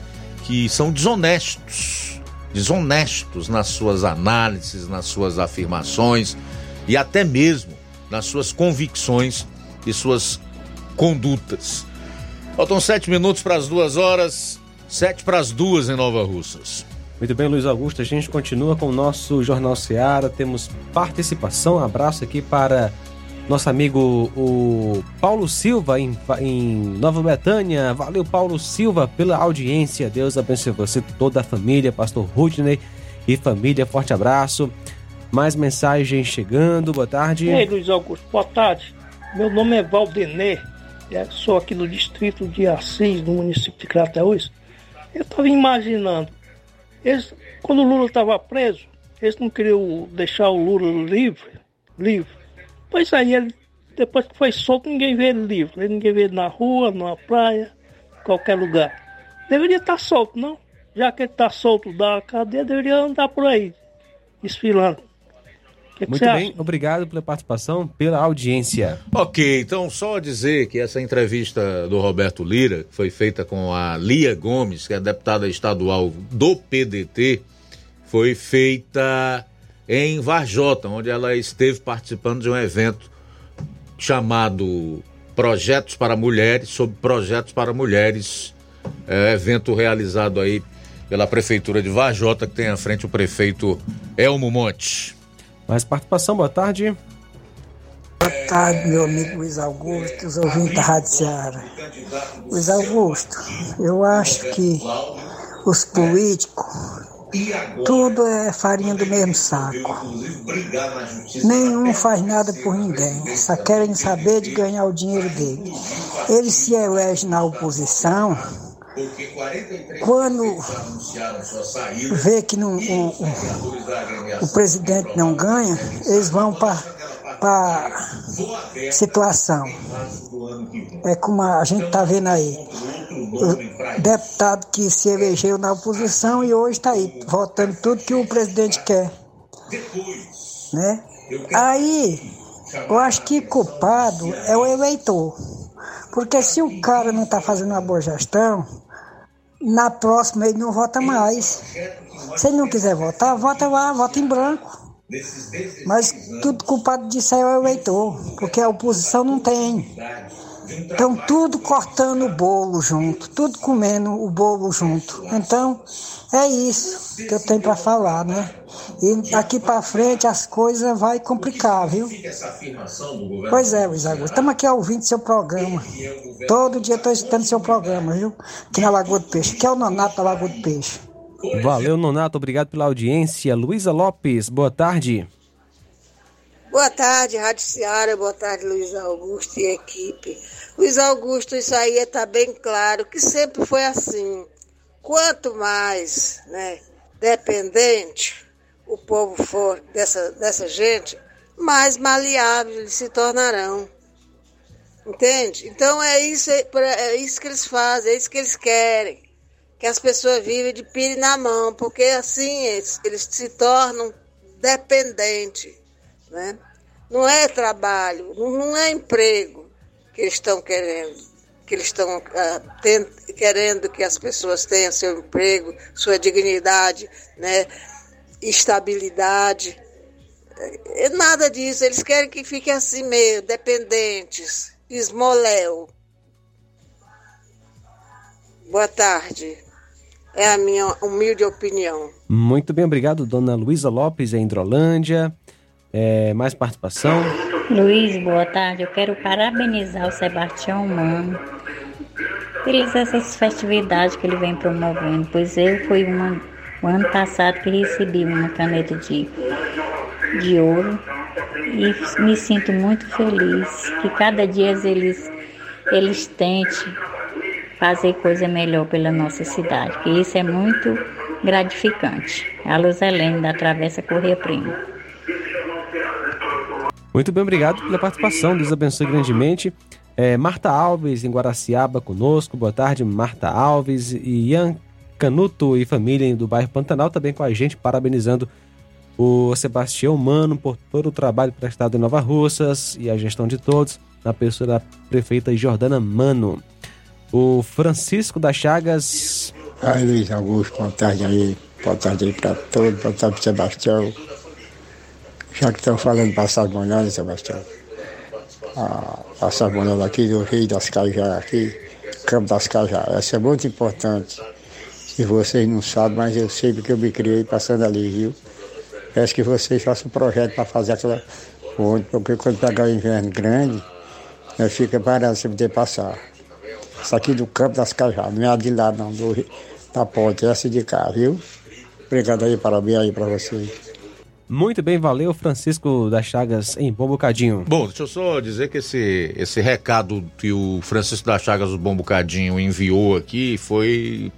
A: que são desonestos, desonestos nas suas análises, nas suas afirmações e até mesmo nas suas convicções e suas condutas. Faltam sete minutos para as duas horas, sete para as duas em Nova Russas.
B: Muito bem, Luiz Augusto, a gente continua com o nosso Jornal Seara, temos participação, um abraço aqui para nosso amigo o Paulo Silva em, em Nova Betânia. Valeu, Paulo Silva, pela audiência. Deus abençoe você, toda a família, pastor Rudney e família. Forte abraço. Mais mensagens chegando. Boa tarde.
S: Ei, Luiz Augusto, boa tarde. Meu nome é Valdenê. Sou aqui no distrito de Assis, no município de Crateús. Eu estava imaginando eles, quando o Lula estava preso, eles não queriam deixar o Lula livre, livre. Pois aí ele, depois que foi solto, ninguém vê ele livre. Ninguém vê ele na rua, numa praia, qualquer lugar. Deveria estar solto, não? Já que ele está solto da cadeia, deveria andar por aí, desfilando.
B: Que que Muito bem, acha? obrigado pela participação, pela audiência.
A: Ok, então só dizer que essa entrevista do Roberto Lira foi feita com a Lia Gomes, que é deputada estadual do PDT, foi feita em Varjota, onde ela esteve participando de um evento chamado Projetos para Mulheres, sobre projetos para mulheres, é, evento realizado aí pela Prefeitura de Varjota, que tem à frente o prefeito Elmo Monte.
B: Mais participação, boa tarde.
T: Boa tarde, meu amigo Luiz Augusto, os ouvintes da Rádio Ceará. Luiz Augusto, eu acho que os políticos, tudo é farinha do mesmo saco. Nenhum faz nada por ninguém, só querem saber de ganhar o dinheiro dele. Ele se elege na oposição quando vê que não, o, o, o presidente não ganha, eles vão para a situação. É como a gente está vendo aí. O deputado que se elegeu na oposição e hoje está aí, votando tudo que o presidente quer. Né? Aí, eu acho que culpado é o eleitor. Porque se o cara não está fazendo uma boa gestão, na próxima ele não vota mais. Se ele não quiser votar, vota lá, vota em branco. Mas tudo culpado disso aí é o eleitor, porque a oposição não tem. Então tudo cortando o bolo junto, tudo comendo o bolo junto. Então é isso que eu tenho para falar, né? E daqui para frente as coisas vai complicar, viu? Pois é, Luiz Augusto. Estamos aqui ouvindo seu programa. Todo dia estou escutando seu programa, viu? Aqui na Lagoa do Peixe, que é o Nonato da Lagoa do Peixe.
B: Valeu, Nonato. Obrigado pela audiência. Luísa Lopes, boa tarde.
U: Boa tarde, Rádio. Boa tarde, Luiz Augusto e equipe. Luiz Augusto, isso aí está bem claro que sempre foi assim. Quanto mais né, dependente o povo for dessa, dessa gente, mais maleáveis se tornarão. Entende? Então é isso, é isso que eles fazem, é isso que eles querem. Que as pessoas vivem de pire na mão, porque assim eles, eles se tornam dependentes Né? Não é trabalho, não, é emprego que eles estão querendo, que eles estão ten- querendo que as pessoas tenham seu emprego, sua dignidade, né? estabilidade. É nada disso, eles querem que fiquem assim meio, dependentes, esmoléu. Boa tarde. É a minha humilde opinião.
B: Muito bem, obrigado, dona Luísa Lopes, em Hidrolândia. É, mais participação?
V: Luiz, boa tarde. Eu quero parabenizar o Sebastião Mano pelas essas festividades que ele vem promovendo, pois eu fui uma, o ano passado que recebi uma caneta de, de ouro e me sinto muito feliz que cada dia eles, eles tentem fazer coisa melhor pela nossa cidade, que isso é muito gratificante. A Luz Helene da Travessa Correia Prima.
B: Muito bem, obrigado pela participação. Deus abençoe grandemente. É, Marta Alves, em Guaraciaba, conosco. Boa tarde, Marta Alves. E Ian Canuto e família do bairro Pantanal também com a gente, parabenizando o Sebastião Mano por todo o trabalho prestado em Nova Russas e a gestão de todos, na pessoa da prefeita Jordana Mano. O Francisco das Chagas.
W: Ai, Luiz Augusto, boa tarde aí. Boa tarde aí para todos, boa tarde para Sebastião. Já que estão falando de passar bonança, Sebastião. A passar bonança aqui do Rio das Cajá, aqui, Campo das Cajá. Essa é muito importante. Se vocês não sabem, mas eu sei porque eu me criei passando ali, viu? Peço que vocês façam um projeto para fazer aquela ponte, porque quando pegar o inverno grande, né, fica parado sem poder passar. Isso aqui do Campo das Cajá, não é a de lá não, do, da ponte, essa de cá, viu? Obrigado aí, parabéns aí para vocês.
B: Muito bem, valeu, Francisco das Chagas, em Bom Bocadinho.
A: Bom, deixa eu só dizer que esse, esse recado que o Francisco das Chagas do Bom Bocadinho enviou aqui foi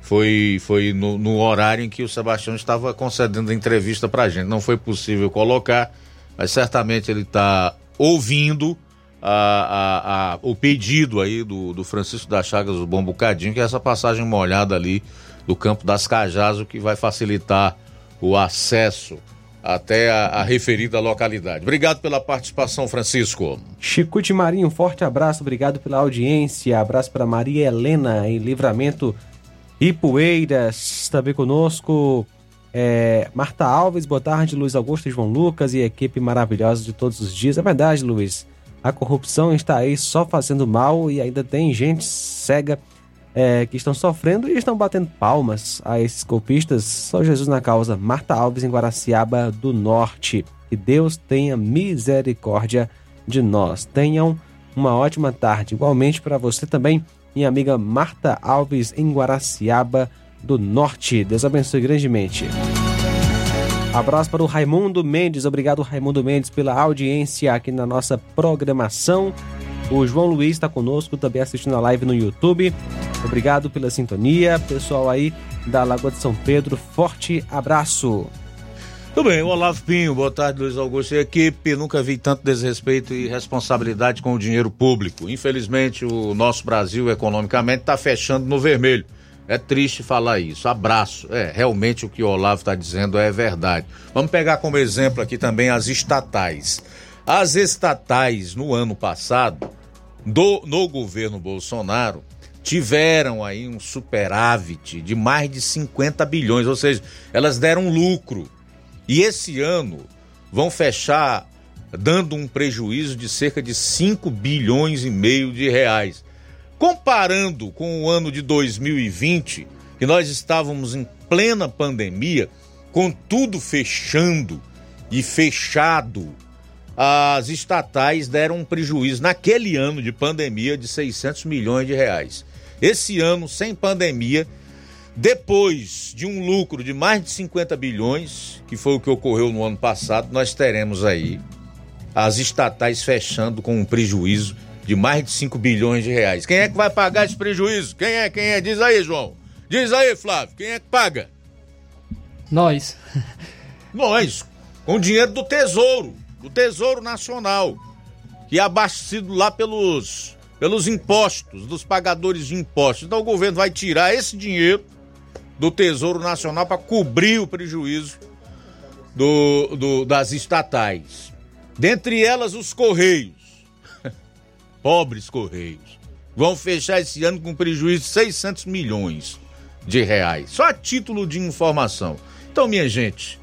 A: foi, foi no, no horário em que o Sebastião estava concedendo a entrevista pra gente. Não foi possível colocar, mas certamente ele está ouvindo a, a- a- o pedido aí do, do Francisco das Chagas do Bom Bocadinho, que é essa passagem molhada ali do Campo das Cajás, o que vai facilitar o acesso até a, a referida localidade. Obrigado pela participação, Francisco.
B: Chicute Marinho, um forte abraço, obrigado pela audiência. Abraço para Maria Helena, em Livramento Ipueiras, também conosco. É, Marta Alves, boa tarde, Luiz Augusto e João Lucas e equipe maravilhosa de todos os dias. É verdade, Luiz. A corrupção está aí só fazendo mal e ainda tem gente cega é, que estão sofrendo e estão batendo palmas a esses golpistas. Só Jesus na causa. Marta Alves, em Guaraciaba do Norte. Que Deus tenha misericórdia de nós. Tenham uma ótima tarde. Igualmente para você também, minha amiga Marta Alves, em Guaraciaba do Norte. Deus abençoe grandemente. Abraço para o Raimundo Mendes. Obrigado, Raimundo Mendes, pela audiência aqui na nossa programação. O João Luiz está conosco, também assistindo a live no YouTube. Obrigado pela sintonia. Pessoal aí da Lagoa de São Pedro, forte abraço.
A: Tudo bem, Olavo Pinho, boa tarde, Luiz Augusto e equipe. Nunca vi tanto desrespeito e responsabilidade com o dinheiro público. Infelizmente, o nosso Brasil economicamente está fechando no vermelho. É triste falar isso. Abraço. É, realmente o que o Olavo está dizendo é verdade. Vamos pegar como exemplo aqui também as estatais. As estatais, no ano passado, do, no governo Bolsonaro, tiveram aí um superávit de mais de 50 bilhões, ou seja, elas deram lucro. E esse ano vão fechar dando um prejuízo de cerca de 5 bilhões e meio de reais. Comparando com o ano de 2020, que nós estávamos em plena pandemia, com tudo fechando e fechado, as estatais deram um prejuízo naquele ano de pandemia de 600 milhões de reais. Esse ano, sem pandemia, depois de um lucro de mais de 50 bilhões, que foi o que ocorreu no ano passado, nós teremos aí as estatais fechando com um prejuízo de mais de 5 bilhões de reais. Quem é que vai pagar esse prejuízo? Quem é? Quem é? Diz aí, João. Diz aí, Flávio. Quem é que paga?
C: Nós.
A: Nós. Com dinheiro do Tesouro, do Tesouro Nacional, que é abastecido lá pelos, pelos impostos, dos pagadores de impostos. Então o governo vai tirar esse dinheiro do Tesouro Nacional para cobrir o prejuízo do, do, das estatais. Dentre elas, os Correios. Pobres Correios. Vão fechar esse ano com prejuízo de 600 milhões de reais. Só a título de informação. Então, minha gente,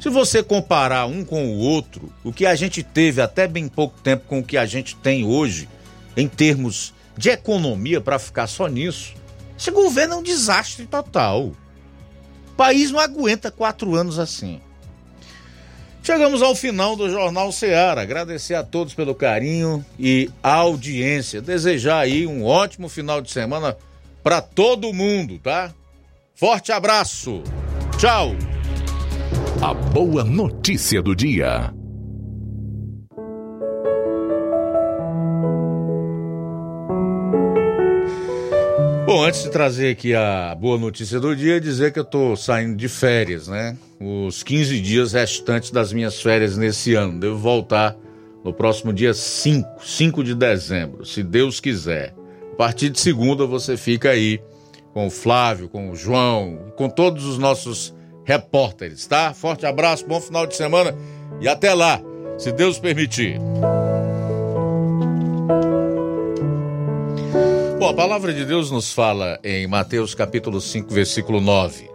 A: se você comparar um com o outro, o que a gente teve até bem pouco tempo com o que a gente tem hoje, em termos de economia, para ficar só nisso, esse governo é um desastre total. O país não aguenta quatro anos assim. Chegamos ao final do Jornal Ceará. Agradecer a todos pelo carinho e audiência. Desejar aí um ótimo final de semana para todo mundo, tá? Forte abraço. Tchau.
E: A boa notícia do dia.
A: Bom, antes de trazer aqui a boa notícia do dia, dizer que eu tô saindo de férias, né? Os 15 dias restantes das minhas férias nesse ano. Devo voltar no próximo dia 5, 5 de dezembro, se Deus quiser. A partir de segunda você fica aí com o Flávio, com o João, com todos os nossos repórteres, tá? Forte abraço, bom final de semana e até lá, se Deus permitir. Bom, a palavra de Deus nos fala em Mateus capítulo 5, versículo 9.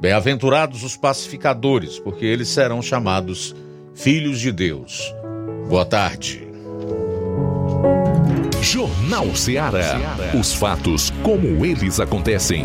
A: Bem-aventurados os pacificadores, porque eles serão chamados filhos de Deus. Boa tarde.
E: Jornal Ceará. Os fatos como eles acontecem.